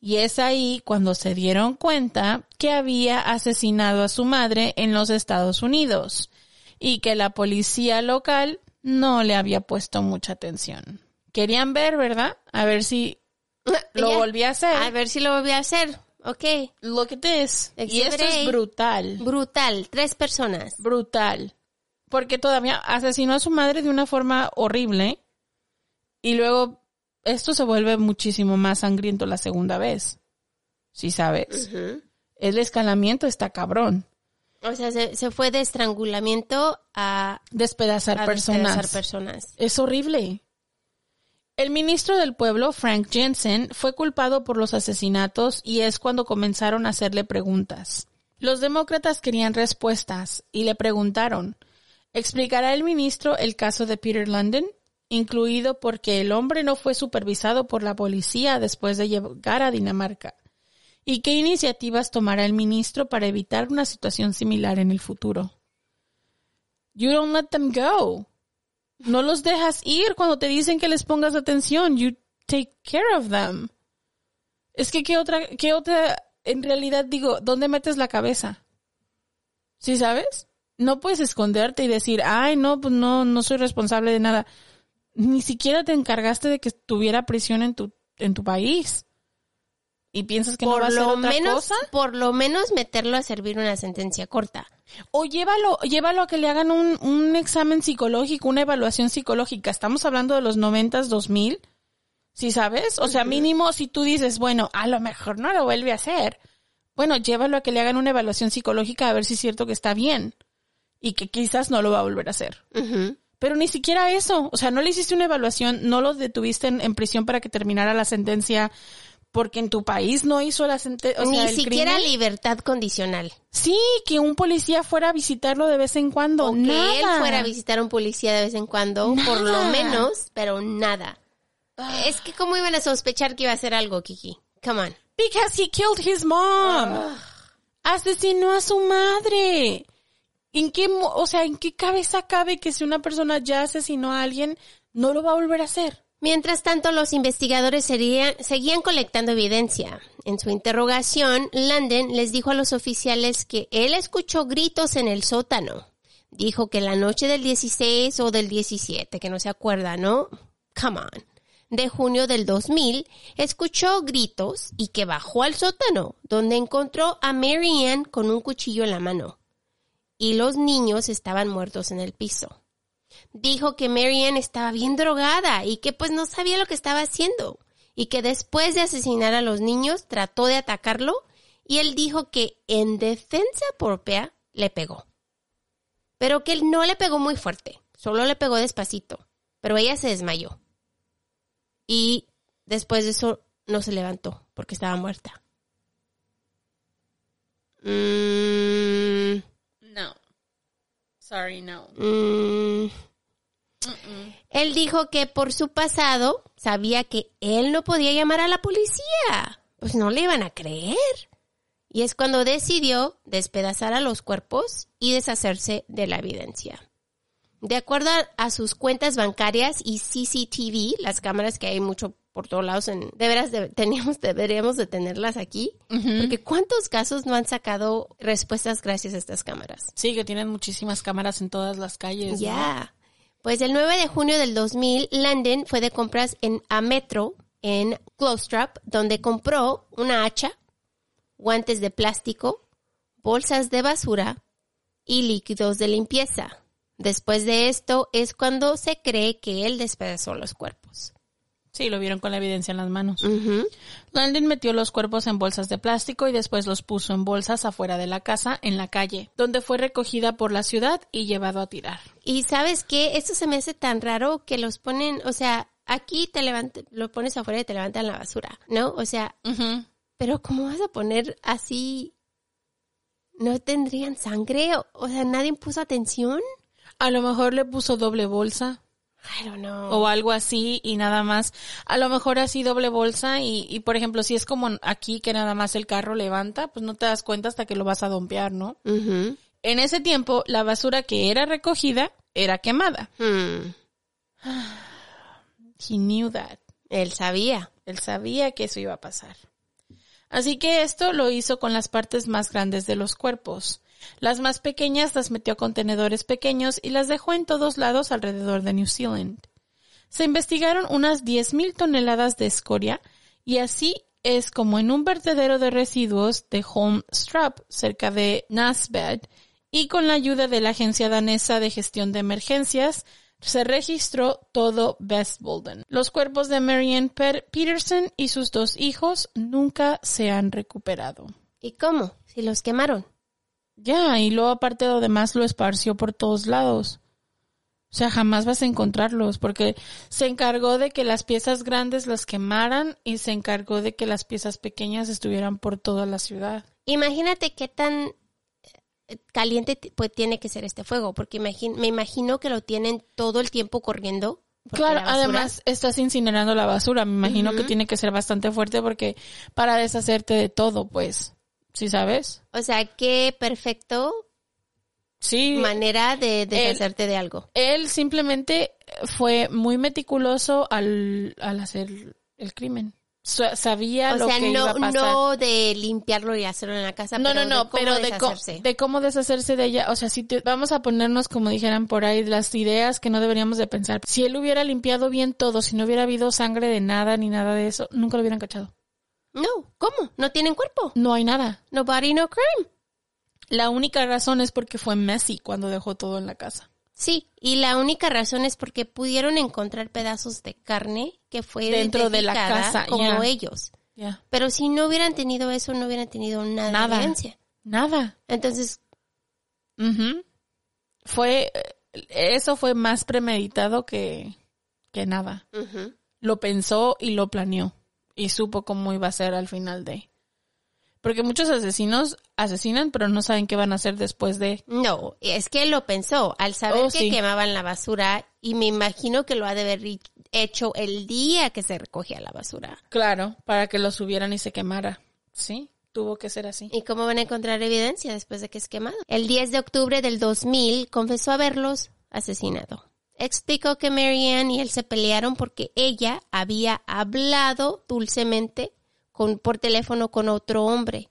S2: Y es ahí cuando se dieron cuenta que había asesinado a su madre en los Estados Unidos y que la policía local no le había puesto mucha atención. Querían ver, ¿verdad? A ver si lo
S4: Ya.
S2: volvía a hacer.
S4: A ver si lo volví a hacer. Ok.
S2: Look at this. Y esto
S4: Exhibit
S2: es brutal.
S4: Brutal. Tres personas.
S2: Brutal. Porque todavía asesinó a su madre de una forma horrible. Y luego esto se vuelve muchísimo más sangriento la segunda vez. ¿Sí sabes? El escalamiento está cabrón.
S4: O sea, se, se fue de estrangulamiento a,
S2: Despedazar
S4: a
S2: personas.
S4: despedazar personas.
S2: Es horrible. El ministro del pueblo, Frank Jensen, fue culpado por los asesinatos y es cuando comenzaron a hacerle preguntas. Los demócratas querían respuestas y le preguntaron, ¿explicará el ministro el caso de Peter London? Incluido porque el hombre no fue supervisado por la policía después de llegar a Dinamarca. ¿Y qué iniciativas tomará el ministro para evitar una situación similar en el futuro? You don't let them go. No los dejas ir cuando te dicen que les pongas atención. You take care of them. Es que qué otra, qué otra, en realidad digo, ¿dónde metes la cabeza? ¿Sí sabes? No puedes esconderte y decir, ay, no, pues no, no soy responsable de nada. Ni siquiera te encargaste de que tuviera prisión en tu, en tu país. Y piensas que no va
S4: Por
S2: a ser
S4: lo
S2: otra
S4: menos,
S2: cosa.
S4: por lo menos meterlo a servir una sentencia corta.
S2: O llévalo, llévalo a que le hagan un, un examen psicológico, una evaluación psicológica. Estamos hablando de los noventas, dos mil. ¿Sí sabes? O sea, mínimo si tú dices, bueno, a lo mejor no lo vuelve a hacer. Bueno, llévalo a que le hagan una evaluación psicológica a ver si es cierto que está bien. Y que quizás no lo va a volver a hacer. Pero ni siquiera eso. O sea, no le hiciste una evaluación, no lo detuviste en, en prisión para que terminara la sentencia porque en tu país no hizo la sentencia.
S4: Ni siquiera libertad condicional.
S2: Sí, que un policía fuera a visitarlo de vez en cuando.
S4: O que él fuera a visitar a un policía de vez en cuando, por lo menos, pero nada. Es que cómo iban a sospechar que iba a hacer algo, Kiki. Come on.
S2: Because he killed his mom. Asesinó a su madre. ¿En qué, o sea, en qué cabeza cabe que si una persona ya asesinó a alguien, no lo va a volver a hacer?
S4: Mientras tanto, los investigadores seguían colectando evidencia. En su interrogación, London les dijo a los oficiales que él escuchó gritos en el sótano. Dijo que la noche del 16 o del 17, que no se acuerda, ¿no? Come on. De junio del 2000, escuchó gritos y que bajó al sótano, donde encontró a Mary Ann con un cuchillo en la mano. Y los niños estaban muertos en el piso dijo que Marianne estaba bien drogada y que pues no sabía lo que estaba haciendo y que después de asesinar a los niños trató de atacarlo y él dijo que en defensa propia le pegó. Pero que él no le pegó muy fuerte, solo le pegó despacito, pero ella se desmayó. Y después de eso no se levantó porque estaba muerta. Mm.
S2: Sorry, no.
S4: mm, Él dijo que por su pasado sabía que él no podía llamar a la policía. Pues no le iban a creer. Y es cuando decidió despedazar a los cuerpos y deshacerse de la evidencia. De acuerdo a, a sus cuentas bancarias y CCTV, las cámaras que hay mucho por todos lados, en, de veras de- teníamos, deberíamos de tenerlas aquí, porque ¿cuántos casos no han sacado respuestas gracias a estas cámaras?
S2: Sí, que tienen muchísimas cámaras en todas las calles. ¿no?
S4: Ya. Pues el 9 de junio del 2000, Landon fue de compras en a Metro en Glostrop, donde compró una hacha, guantes de plástico, bolsas de basura y líquidos de limpieza. Después de esto es cuando se cree que él despedazó los cuerpos.
S2: Sí, lo vieron con la evidencia en las manos.
S4: Ujú.
S2: Landon metió los cuerpos en bolsas de plástico y después los puso en bolsas afuera de la casa, en la calle, donde fue recogida por la ciudad y llevado a tirar.
S4: Y sabes qué, esto se me hace tan raro que los ponen, o sea, aquí te levantan, lo pones afuera y te levantan la basura, ¿no? O sea, pero ¿cómo vas a poner así? ¿No tendrían sangre? O, o sea, ¿nadie puso atención?
S2: A lo mejor le puso doble bolsa
S4: I don't know.
S2: o algo así y nada más. A lo mejor así doble bolsa y, y por ejemplo, si es como aquí que nada más el carro levanta, pues no te das cuenta hasta que lo vas a dompear, ¿no? En ese tiempo, la basura que era recogida era quemada.
S4: Hmm.
S2: He knew that.
S4: Él sabía.
S2: Él sabía que eso iba a pasar. Así que esto lo hizo con las partes más grandes de los cuerpos. Las más pequeñas las metió a contenedores pequeños y las dejó en todos lados alrededor de New Zealand. Se investigaron unas 10.000 toneladas de escoria y así es como en un vertedero de residuos de Holmstrap, cerca de Nasbed, y con la ayuda de la Agencia Danesa de Gestión de Emergencias, se registró todo Bolden. Los cuerpos de Marianne Per- Peterson y sus dos hijos nunca se han recuperado.
S4: ¿Y cómo? Si los quemaron.
S2: Ya, y luego aparte de lo demás lo esparció por todos lados. O sea, jamás vas a encontrarlos porque se encargó de que las piezas grandes las quemaran y se encargó de que las piezas pequeñas estuvieran por toda la ciudad.
S4: Imagínate qué tan eh, caliente pues tiene que ser este fuego, porque me imagino que lo tienen todo el tiempo corriendo.
S2: Claro,
S4: basura-
S2: además estás incinerando la basura. Me imagino que tiene que ser bastante fuerte porque para deshacerte de todo, pues, ¿sí sabes?
S4: O sea, qué perfecto
S2: Sí.
S4: manera de deshacerte de algo.
S2: Él simplemente fue muy meticuloso al, al hacer el crimen. Sa- Sabía
S4: O
S2: lo
S4: sea,
S2: que iba
S4: no,
S2: a pasar.
S4: no de limpiarlo y hacerlo en la casa,
S2: No,
S4: pero
S2: no, no,
S4: de
S2: pero de,
S4: deshacerse.
S2: de cómo deshacerse de ella. O sea, si te- vamos a ponernos, como dijeran por ahí, las ideas que no deberíamos de pensar. Si él hubiera limpiado bien todo, si no hubiera habido sangre de nada ni nada de eso, nunca lo hubieran cachado.
S4: No, ¿cómo? No tienen cuerpo.
S2: No hay nada.
S4: No body, no crime.
S2: La única razón es porque fue Messi cuando dejó todo en la casa.
S4: Sí, y la única razón es porque pudieron encontrar pedazos de carne que fue
S2: Dentro de la casa,
S4: como ellos. Pero si no hubieran tenido eso, no hubieran tenido nada,
S2: Nada.
S4: de evidencia.
S2: Nada.
S4: Entonces,
S2: Ujú. Fue, eh, eso fue más premeditado que, que nada.
S4: ujú.
S2: Lo pensó y lo planeó. Y supo cómo iba a ser al final de. Porque muchos asesinos asesinan, pero no saben qué van a hacer después de.
S4: no, es que él lo pensó al saber
S2: Oh,
S4: que
S2: sí.
S4: quemaban la basura y me imagino que lo ha de haber hecho el día que se recogía la basura.
S2: Claro, para que lo subieran y se quemara. Sí, tuvo que ser así.
S4: ¿Y cómo van a encontrar evidencia después de que es quemado? El 10 de octubre del 2000 confesó haberlos asesinado. Explicó que Marianne y él se pelearon porque ella había hablado dulcemente por teléfono con otro hombre.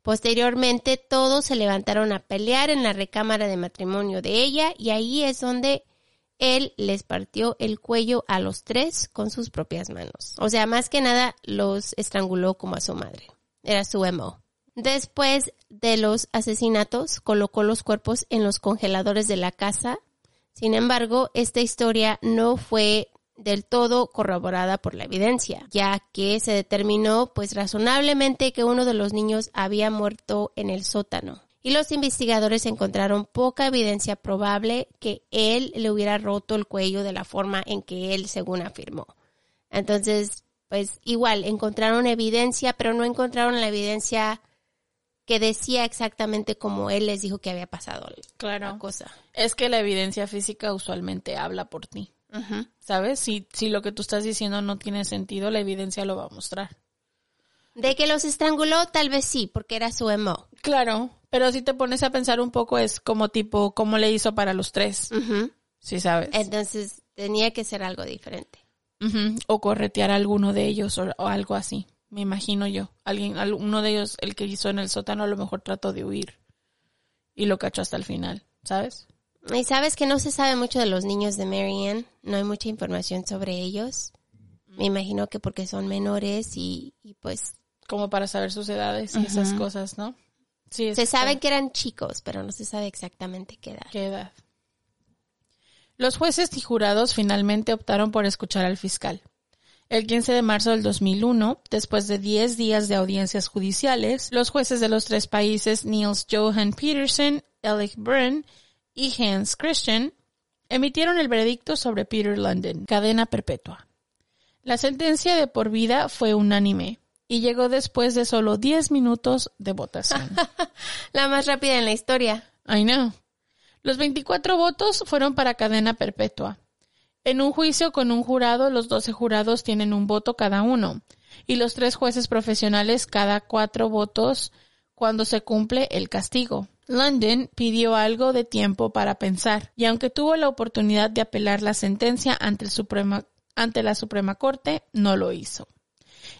S4: Posteriormente todos se levantaron a pelear en la recámara de matrimonio de ella y ahí es donde él les partió el cuello a los tres con sus propias manos. O sea, más que nada los estranguló como a su madre. Era su emo. Después de los asesinatos, colocó los cuerpos en los congeladores de la casa. Sin embargo, esta historia no fue del todo corroborada por la evidencia, ya que se determinó pues razonablemente que uno de los niños había muerto en el sótano. Y los investigadores encontraron poca evidencia probable que él le hubiera roto el cuello de la forma en que él según afirmó. Entonces, pues igual encontraron evidencia, pero no encontraron la evidencia que decía exactamente como él les dijo que había pasado la
S2: Claro.
S4: cosa.
S2: Es que la evidencia física usualmente habla por ti. ¿Sabes? Si, si lo que tú estás diciendo no tiene sentido, la evidencia lo va a mostrar.
S4: De que los estranguló, tal vez sí, porque era su emo.
S2: Claro, pero si te pones a pensar un poco es como tipo, ¿cómo le hizo para los tres? Sí, sabes.
S4: Entonces tenía que ser algo diferente.
S2: O corretear a alguno de ellos o, o algo así. Me imagino yo. Alguien, al- uno de ellos, el que hizo en el sótano, a lo mejor trató de huir. Y lo cachó hasta el final, ¿sabes?
S4: Y sabes que no se sabe mucho de los niños de Marianne, no hay mucha información sobre ellos. Me imagino que porque son menores y, y pues
S2: Como para saber sus edades y esas cosas, ¿no? Sí, es
S4: Se sabe que eran chicos, pero no se sabe exactamente qué edad.
S2: ¿Qué edad? Los jueces y jurados finalmente optaron por escuchar al fiscal. El 15 de marzo del 2001, después de 10 días de audiencias judiciales, los jueces de los tres países Niels Johan Peterson, Erich Brun y Hans Christian emitieron el veredicto sobre Peter London, cadena perpetua. La sentencia de por vida fue unánime y llegó después de solo 10 minutos de votación.
S4: La más rápida en la historia.
S2: I know. Los 24 votos fueron para cadena perpetua. En un juicio con un jurado, los 12 jurados tienen un voto cada uno, y los tres jueces profesionales cada cuatro votos cuando se cumple el castigo. London pidió algo de tiempo para pensar, y aunque tuvo la oportunidad de apelar la sentencia ante, ante la Suprema Corte, no lo hizo.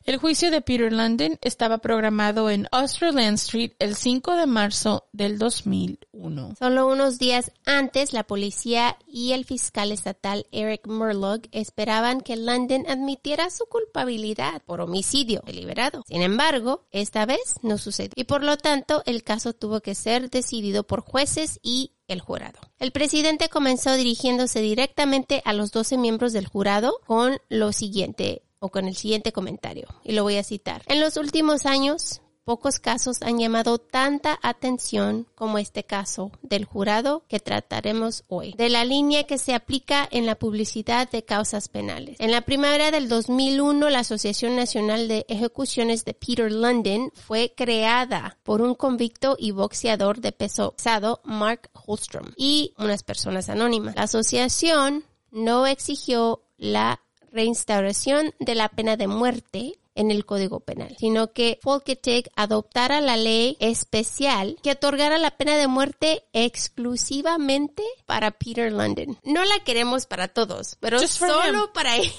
S2: El juicio de Peter London estaba programado en Austerland Street el 5 de marzo del 2001.
S4: Solo unos días antes, la policía y el fiscal estatal Eric Murlock esperaban que London admitiera su culpabilidad por homicidio deliberado. Sin embargo, esta vez no sucedió y por lo tanto el caso tuvo que ser decidido por jueces y el jurado. El presidente comenzó dirigiéndose directamente a los 12 miembros del jurado con lo siguiente o con el siguiente comentario y lo voy a citar. En los últimos años, Pocos casos han llamado tanta atención como este caso del jurado que trataremos hoy, de la línea que se aplica en la publicidad de causas penales. En la primavera del 2001, la Asociación Nacional de Ejecuciones de Peter London fue creada por un convicto y boxeador de peso pesado, Mark Holstrom, y unas personas anónimas. La asociación no exigió la reinstauración de la pena de muerte en el Código Penal, sino que Folketing adoptara la ley especial que otorgara la pena de muerte exclusivamente para Peter London. No la queremos para todos, pero solo
S2: him.
S4: para él.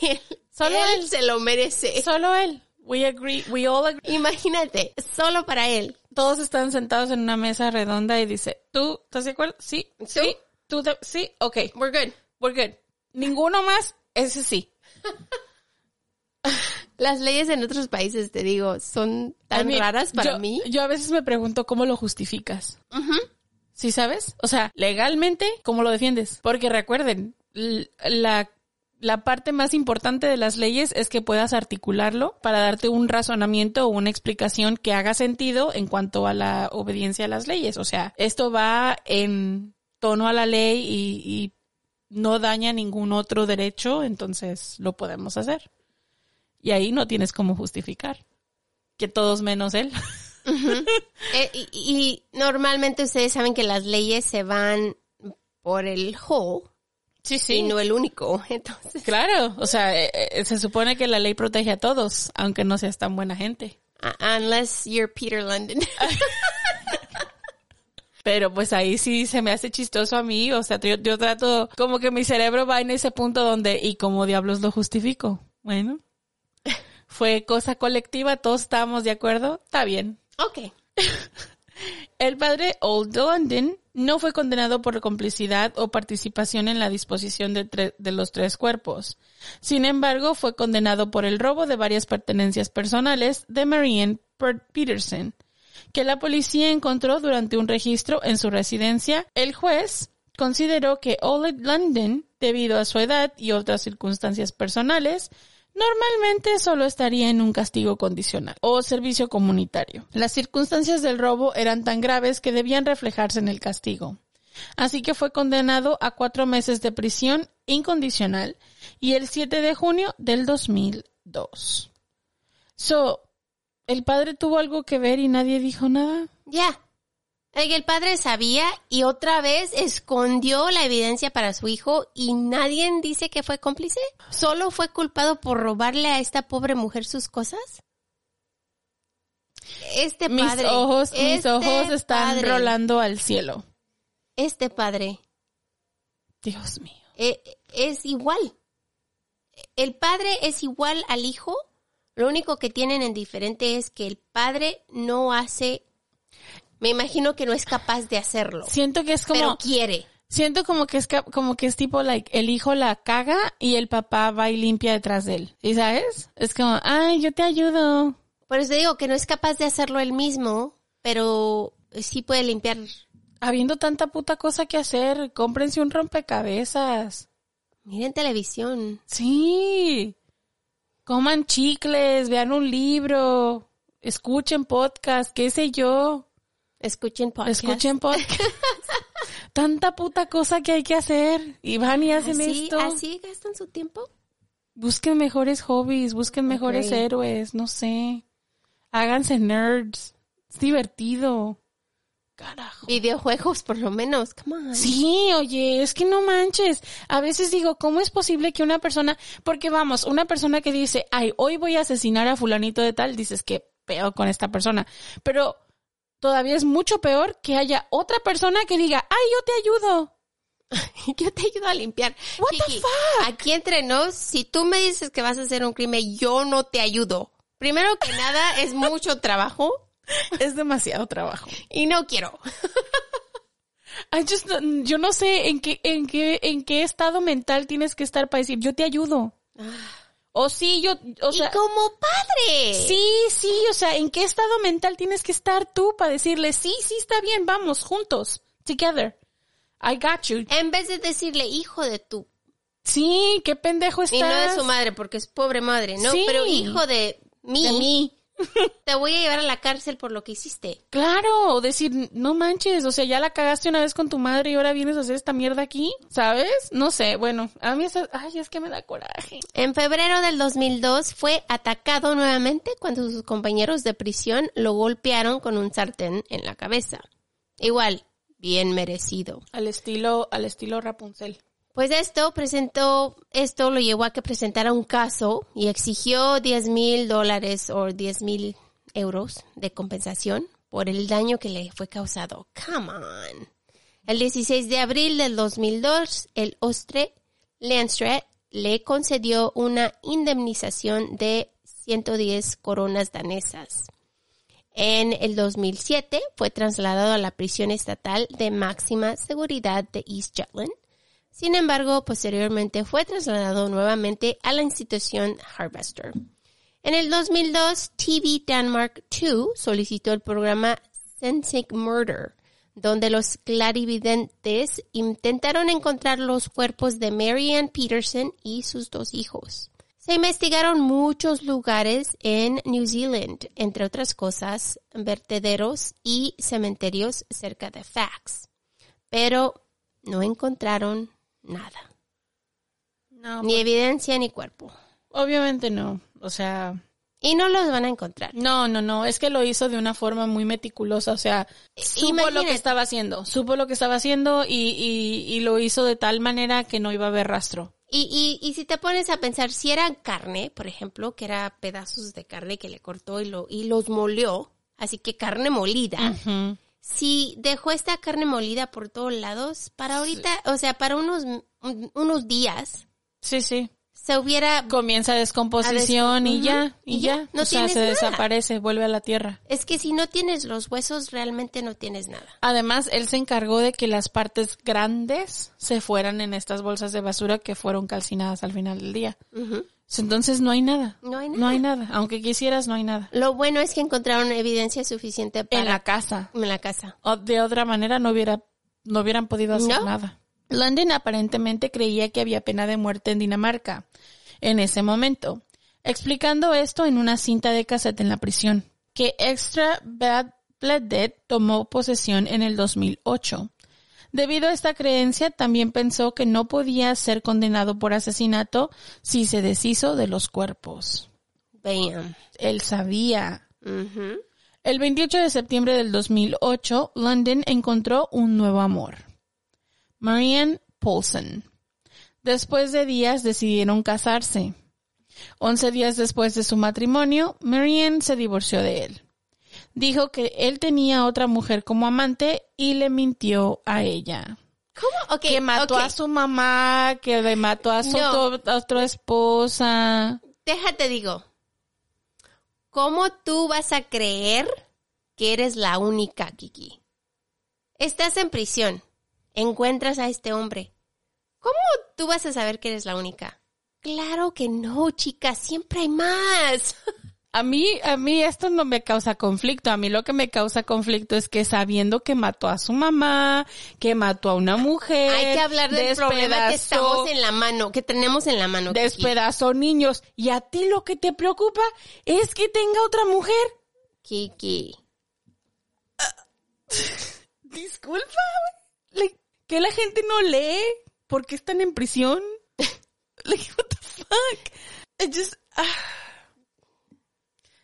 S2: Solo
S4: él,
S2: él.
S4: se lo merece.
S2: Solo él. We agree, we all agree.
S4: Imagínate, solo para él.
S2: Todos están sentados en una mesa redonda y dice, ¿tú estás de acuerdo? Sí, sí, tú, te- sí, ok,
S4: We're good.
S2: we're good. Ninguno más, ese sí.
S4: Las leyes en otros países, te digo, son tan raras para
S2: yo-
S4: mí.
S2: Yo a veces me pregunto cómo lo justificas. ¿Sí sabes? O sea, legalmente, ¿cómo lo defiendes? Porque recuerden, la, la parte más importante de las leyes es que puedas articularlo para darte un razonamiento o una explicación que haga sentido en cuanto a la obediencia a las leyes. O sea, esto va en tono a la ley y, y no daña ningún otro derecho, entonces lo podemos hacer. Y ahí no tienes cómo justificar. Que todos menos él.
S4: Eh, y, y normalmente ustedes saben que las leyes se van por el whole
S2: Sí,
S4: y no el único. Entonces,
S2: Claro, o sea, eh, eh, se supone que la ley protege a todos, aunque no seas tan buena gente.
S4: uh, unless you're Peter London.
S2: Pero pues ahí sí se me hace chistoso a mí, o sea, yo, yo trato, como que mi cerebro va en ese punto donde, ¿y cómo diablos lo justifico? Bueno, fue cosa colectiva, todos estábamos de acuerdo, está bien.
S4: ok.
S2: El padre Old London no fue condenado por complicidad o participación en la disposición de, de los tres cuerpos. Sin embargo, fue condenado por el robo de varias pertenencias personales de Marianne Peterson, que la policía encontró durante un registro en su residencia. El juez consideró que Old London, debido a su edad y otras circunstancias personales, Normalmente solo estaría en un castigo condicional o servicio comunitario. Las circunstancias del robo eran tan graves que debían reflejarse en el castigo. Así que fue condenado a cuatro meses de prisión incondicional y el 7 de junio del 2002. So, ¿el padre tuvo algo que ver y nadie dijo nada?
S4: Ya. El padre sabía y otra vez escondió la evidencia para su hijo y nadie dice que fue cómplice. ¿Solo fue culpado por robarle a esta pobre mujer sus cosas? Este
S2: Mis
S4: padre.
S2: ojos, mis
S4: este
S2: ojos están
S4: padre,
S2: rolando al cielo.
S4: Este padre
S2: Dios mío.
S4: eh, es igual. El padre es igual al hijo. Lo único que tienen en diferente es que el padre no hace, me imagino que no es capaz de hacerlo,
S2: Siento que es como...
S4: pero quiere.
S2: Siento como que es como que es tipo like el hijo la caga y el papá va y limpia detrás de él. ¿Y sabes? Es como, "Ay, yo te ayudo."
S4: Por eso digo que no es capaz de hacerlo él mismo, pero sí puede limpiar.
S2: Habiendo tanta puta cosa que hacer, cómprense un rompecabezas.
S4: Miren televisión.
S2: Sí. Coman chicles, vean un libro, escuchen podcast, qué sé yo.
S4: Escuchen podcast.
S2: Escuchen podcast. Tanta puta cosa que hay que hacer. Y van y hacen
S4: ¿Así,
S2: esto.
S4: ¿Así gastan su tiempo?
S2: Busquen mejores hobbies, busquen mejores héroes, no sé. Háganse nerds. Es divertido. Carajo.
S4: Videojuegos, por lo menos. Come on.
S2: Sí, oye, es que no manches. A veces digo, ¿cómo es posible que una persona, porque vamos, una persona que dice, ay, hoy voy a asesinar a fulanito de tal, dices que peor con esta persona. Pero todavía es mucho peor que haya otra persona que diga, ay, yo te ayudo.
S4: Yo te ayudo a limpiar.
S2: What the fuck?
S4: Aquí entre nos, si tú me dices que vas a hacer un crimen, yo no te ayudo. Primero que nada, es mucho trabajo
S2: Es demasiado trabajo.
S4: y no quiero.
S2: I just, yo no sé en qué, en qué, en qué estado mental tienes que estar para decir, yo te ayudo. O sí, yo, o sea,
S4: y como padre.
S2: sí, sí, o sea, ¿en qué estado mental tienes que estar tú para decirle, sí, sí, está bien, vamos, juntos, together. I got you.
S4: En vez de decirle, hijo de tu.
S2: Sí, qué pendejo estás.
S4: Y no de su madre, porque es pobre madre, ¿no?
S2: Sí.
S4: Pero hijo de mí.
S2: De mí.
S4: Te voy a llevar a la cárcel por lo que hiciste.
S2: Claro, o decir, no manches, o sea, ya la cagaste una vez con tu madre y ahora vienes a hacer esta mierda aquí, ¿sabes? No sé, bueno, a mí eso, ay, es que me da coraje.
S4: En febrero del 2002 fue atacado nuevamente cuando sus compañeros de prisión lo golpearon con un sartén en la cabeza. Igual, bien merecido.
S2: Al estilo, al estilo Rapunzel.
S4: Pues esto presentó, esto lo llevó a que presentara un caso y exigió 10 mil dólares o 10 mil euros de compensación por el daño que le fue causado. Come on. El 16 de abril del 2002, el Ostre Landstret le concedió una indemnización de 110 coronas danesas. En el 2007 fue trasladado a la prisión estatal de máxima seguridad de East Jutland. Sin embargo, posteriormente fue trasladado nuevamente a la institución Harvester. En el 2002, TV Denmark 2 solicitó el programa Sensing Murder, donde los clarividentes intentaron encontrar los cuerpos de Marianne Peterson y sus dos hijos. Se investigaron muchos lugares en New Zealand, entre otras cosas, vertederos y cementerios cerca de Fax, pero no encontraron nada,
S2: No,
S4: ni evidencia ni cuerpo.
S2: obviamente no, o sea,
S4: Y no los van a encontrar.
S2: no, no, no, es que lo hizo de una forma muy meticulosa, o sea, supo lo que estaba haciendo, supo lo que estaba haciendo y, y, y lo hizo de tal manera que no iba a haber rastro.
S4: Y, y, y si te pones a pensar, si era carne, por ejemplo, que era pedazos de carne que le cortó y, lo, y los molió, así que carne molida. Si dejó esta carne molida por todos lados, para ahorita, o sea, para unos, un- unos días,
S2: Sí, sí.
S4: se hubiera...
S2: Comienza descomposición
S4: des-
S2: y ya, y
S4: y
S2: ya,
S4: ya, no
S2: o sea, se
S4: nada.
S2: desaparece, vuelve a la tierra.
S4: Es que si no tienes los huesos, realmente no tienes nada.
S2: Además, él se encargó de que las partes grandes se fueran en estas bolsas de basura que fueron calcinadas al final del día. Entonces no hay nada.
S4: No hay
S2: No hay nada. Aunque quisieras, no hay nada.
S4: Lo bueno es que encontraron evidencia suficiente para...
S2: En la casa.
S4: en la casa.
S2: O de otra manera no hubiera, no hubieran podido hacer
S4: ¿No?
S2: nada. London aparentemente creía que había pena de muerte en Dinamarca en ese momento, explicando esto en una cinta de cassette en la prisión, que Extra Bad Blood Dead tomó posesión en el 2008. Debido a esta creencia, también pensó que no podía ser condenado por asesinato si se deshizo de los cuerpos.
S4: Bam.
S2: Él sabía. El 28 de septiembre del 2008, London encontró un nuevo amor. Marianne Paulson. Después de días decidieron casarse. Once días después de su matrimonio, Marianne se divorció de él. Dijo que él tenía otra mujer como amante y le mintió a ella.
S4: ¿Cómo? Ok,
S2: que mató a su mamá, que le mató a su
S4: No.
S2: otro- a otra esposa.
S4: Déjate digo. ¿Cómo tú vas a creer que eres la única, Kiki? Estás en prisión. Encuentras a este hombre. ¿Cómo tú vas a saber que eres la única? Claro que no, chica. Siempre hay más.
S2: A mí, a mí esto no me causa conflicto. A mí lo que me causa conflicto es que sabiendo que mató a su mamá, que mató a una mujer.
S4: Hay que hablar del problema que estamos en la mano, que tenemos en la mano. Kiki.
S2: Despedazó niños. Y a ti lo que te preocupa es que tenga otra mujer.
S4: Kiki.
S2: Disculpa, que la gente no lee. ¿Por qué están en prisión? like, what the fuck? I just, ah.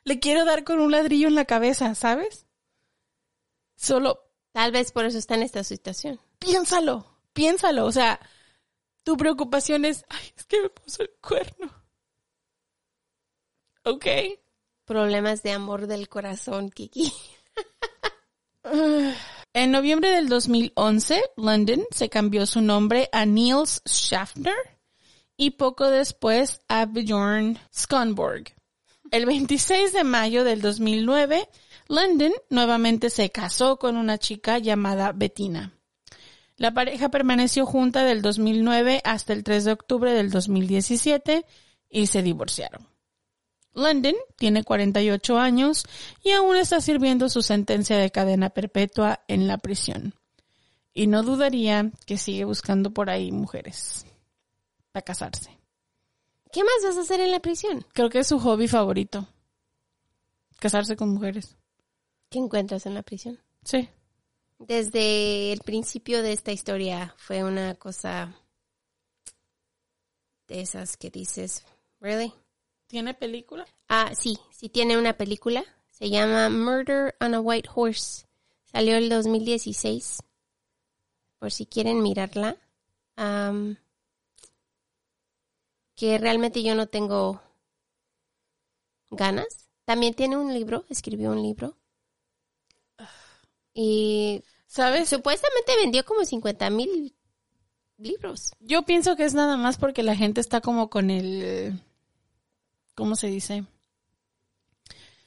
S2: Le quiero dar con un ladrillo en la cabeza, ¿sabes? Solo
S4: Tal vez por eso está en esta situación.
S2: piénsalo, piénsalo. O sea, tu preocupación es, ay, es que me puso el cuerno. Ok.
S4: Problemas de amor del corazón, Kiki.
S2: En noviembre del 2011, London se cambió su nombre a Niels Schaffner y poco después a Bjorn Skånborg. El 26 de mayo del 2009, London nuevamente se casó con una chica llamada Bettina. La pareja permaneció junta del 2009 hasta el 3 de octubre del 2017 y se divorciaron. London tiene 48 años y aún está sirviendo su sentencia de cadena perpetua en la prisión. Y no dudaría que sigue buscando por ahí mujeres para casarse.
S4: ¿Qué más vas a hacer en la prisión?
S2: Creo que es su hobby favorito. Casarse con mujeres.
S4: ¿Qué encuentras en la prisión?
S2: Sí.
S4: Desde el principio de esta historia fue una cosa de esas que dices, ¿really?
S2: ¿Tiene película?
S4: Ah, sí, sí tiene una película. Se llama Murder on a White Horse. Salió el 2016. Por si quieren mirarla. Que realmente yo no tengo ganas. También tiene un libro, escribió un libro. Y
S2: ¿Sabes?
S4: supuestamente vendió como 50 mil libros.
S2: Yo pienso que es nada más porque la gente está como con el... ¿Cómo se dice?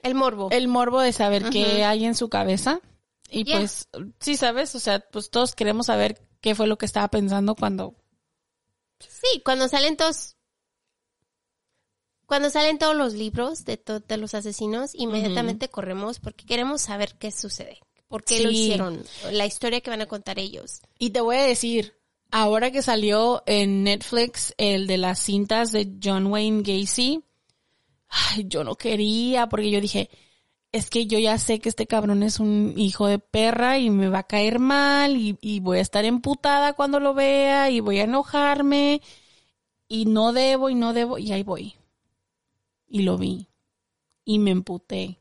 S4: El morbo.
S2: el morbo de saber qué hay en su cabeza. Y
S4: Yeah.
S2: pues, sí, ¿sabes? O sea, pues todos queremos saber qué fue lo que estaba pensando cuando...
S4: Sí, cuando salen todos. Cuando salen todos los libros de, to- de los asesinos, inmediatamente corremos porque queremos saber qué sucede. ¿Por qué lo hicieron? La historia que van a contar ellos.
S2: Y te voy a decir, ahora que salió en Netflix el de las cintas de John Wayne Gacy, ay, yo no quería porque yo dije, es que yo ya sé que este cabrón es un hijo de perra y me va a caer mal y, y voy a estar emputada cuando lo vea y voy a enojarme y no debo y no debo y ahí voy. Y lo vi y me emputé.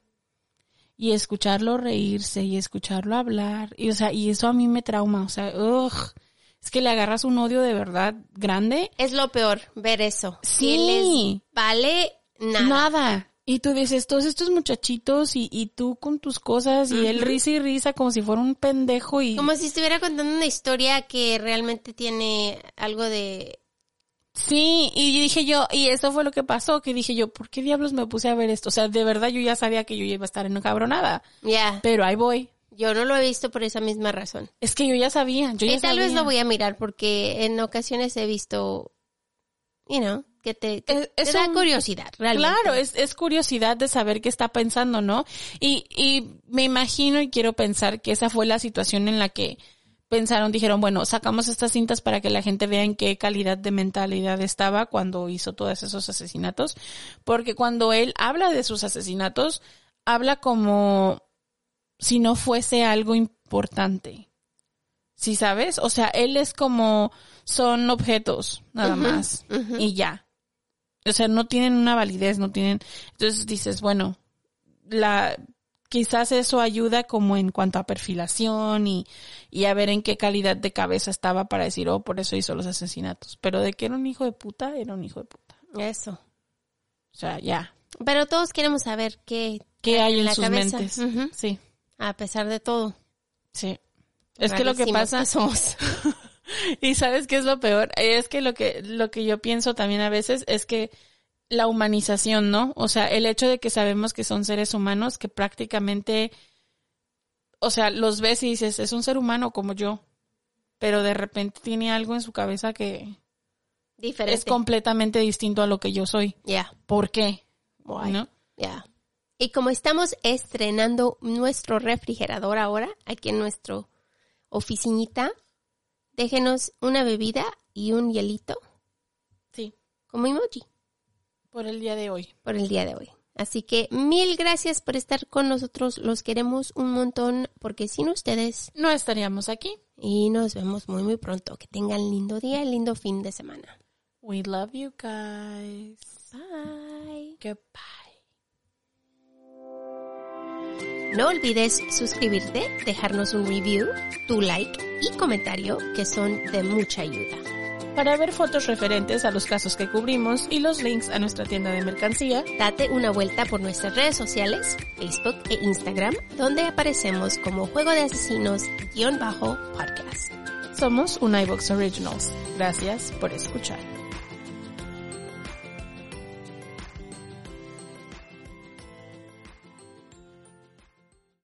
S2: Y escucharlo reírse y escucharlo hablar. Y, o sea, y eso a mí me trauma. O sea, ugh. Es que le agarras un odio de verdad grande.
S4: Es lo peor, ver eso.
S2: Sí.
S4: Que les vale nada.
S2: Nada. Y tú dices, todos estos muchachitos y, y tú con tus cosas y él risa y risa como si fuera un pendejo y...
S4: Como si estuviera contando una historia que realmente tiene algo de...
S2: Sí, y dije yo, y eso fue lo que pasó, que dije yo, ¿por qué diablos me puse a ver esto? O sea, de verdad yo ya sabía que yo iba a estar encabronada.
S4: Ya,
S2: Pero ahí voy.
S4: yo no lo he visto por esa misma razón.
S2: Es que yo ya sabía, yo ya
S4: Y tal vez lo voy a mirar porque en ocasiones he visto, you know, que te, te-
S2: Es- es
S4: te da
S2: un-
S4: curiosidad, realmente.
S2: Claro, es, es curiosidad de saber qué está pensando, ¿no? Y, y me imagino y quiero pensar que esa fue la situación en la que pensaron, dijeron, bueno, sacamos estas cintas para que la gente vea en qué calidad de mentalidad estaba cuando hizo todos esos asesinatos. Porque cuando él habla de sus asesinatos, habla como si no fuese algo importante. ¿Sí sabes? O sea, él es como, son objetos, nada más. Y ya. O sea, no tienen una validez, no tienen. Entonces dices, bueno, la quizás eso ayuda como en cuanto a perfilación y, y a ver en qué calidad de cabeza estaba para decir, oh, por eso hizo los asesinatos. Pero de que era un hijo de puta, era un hijo de puta.
S4: Eso.
S2: O sea, ya.
S4: Pero todos queremos saber qué,
S2: ¿Qué hay en
S4: la
S2: sus
S4: cabeza.
S2: mentes? Sí,
S4: A pesar de todo.
S2: sí. Es que lo que pasa
S4: somos.
S2: Y sabes qué es lo peor? Es que lo que, lo que yo pienso también a veces es que la humanización, ¿no? O sea, el hecho de que sabemos que son seres humanos que prácticamente, o sea, los ves y dices, es un ser humano como yo, pero de repente tiene algo en su cabeza que
S4: Diferente.
S2: es completamente distinto a lo que yo soy.
S4: Ya.
S2: ¿Por qué?
S4: Why?
S2: ¿No?
S4: Ya. Y como estamos estrenando nuestro refrigerador ahora, aquí en nuestra oficinita, déjenos una bebida y un hielito
S2: Sí,
S4: como emoji
S2: por el día de hoy.
S4: por el día de hoy. Así que mil gracias por estar con nosotros. Los queremos un montón porque sin ustedes
S2: No estaríamos aquí.
S4: y nos vemos muy muy pronto. Que tengan lindo día, lindo fin de semana.
S2: We love you guys.
S4: Bye.
S2: Goodbye.
S4: No olvides suscribirte, dejarnos un review, tu like y comentario que son de mucha ayuda.
S2: Para ver fotos referentes a los casos que cubrimos y los links a nuestra tienda de mercancía,
S4: Date una vuelta por nuestras redes sociales, Facebook e Instagram, donde aparecemos como Juego de Asesinos-podcast.
S2: somos un iVox Originals. Gracias por escuchar.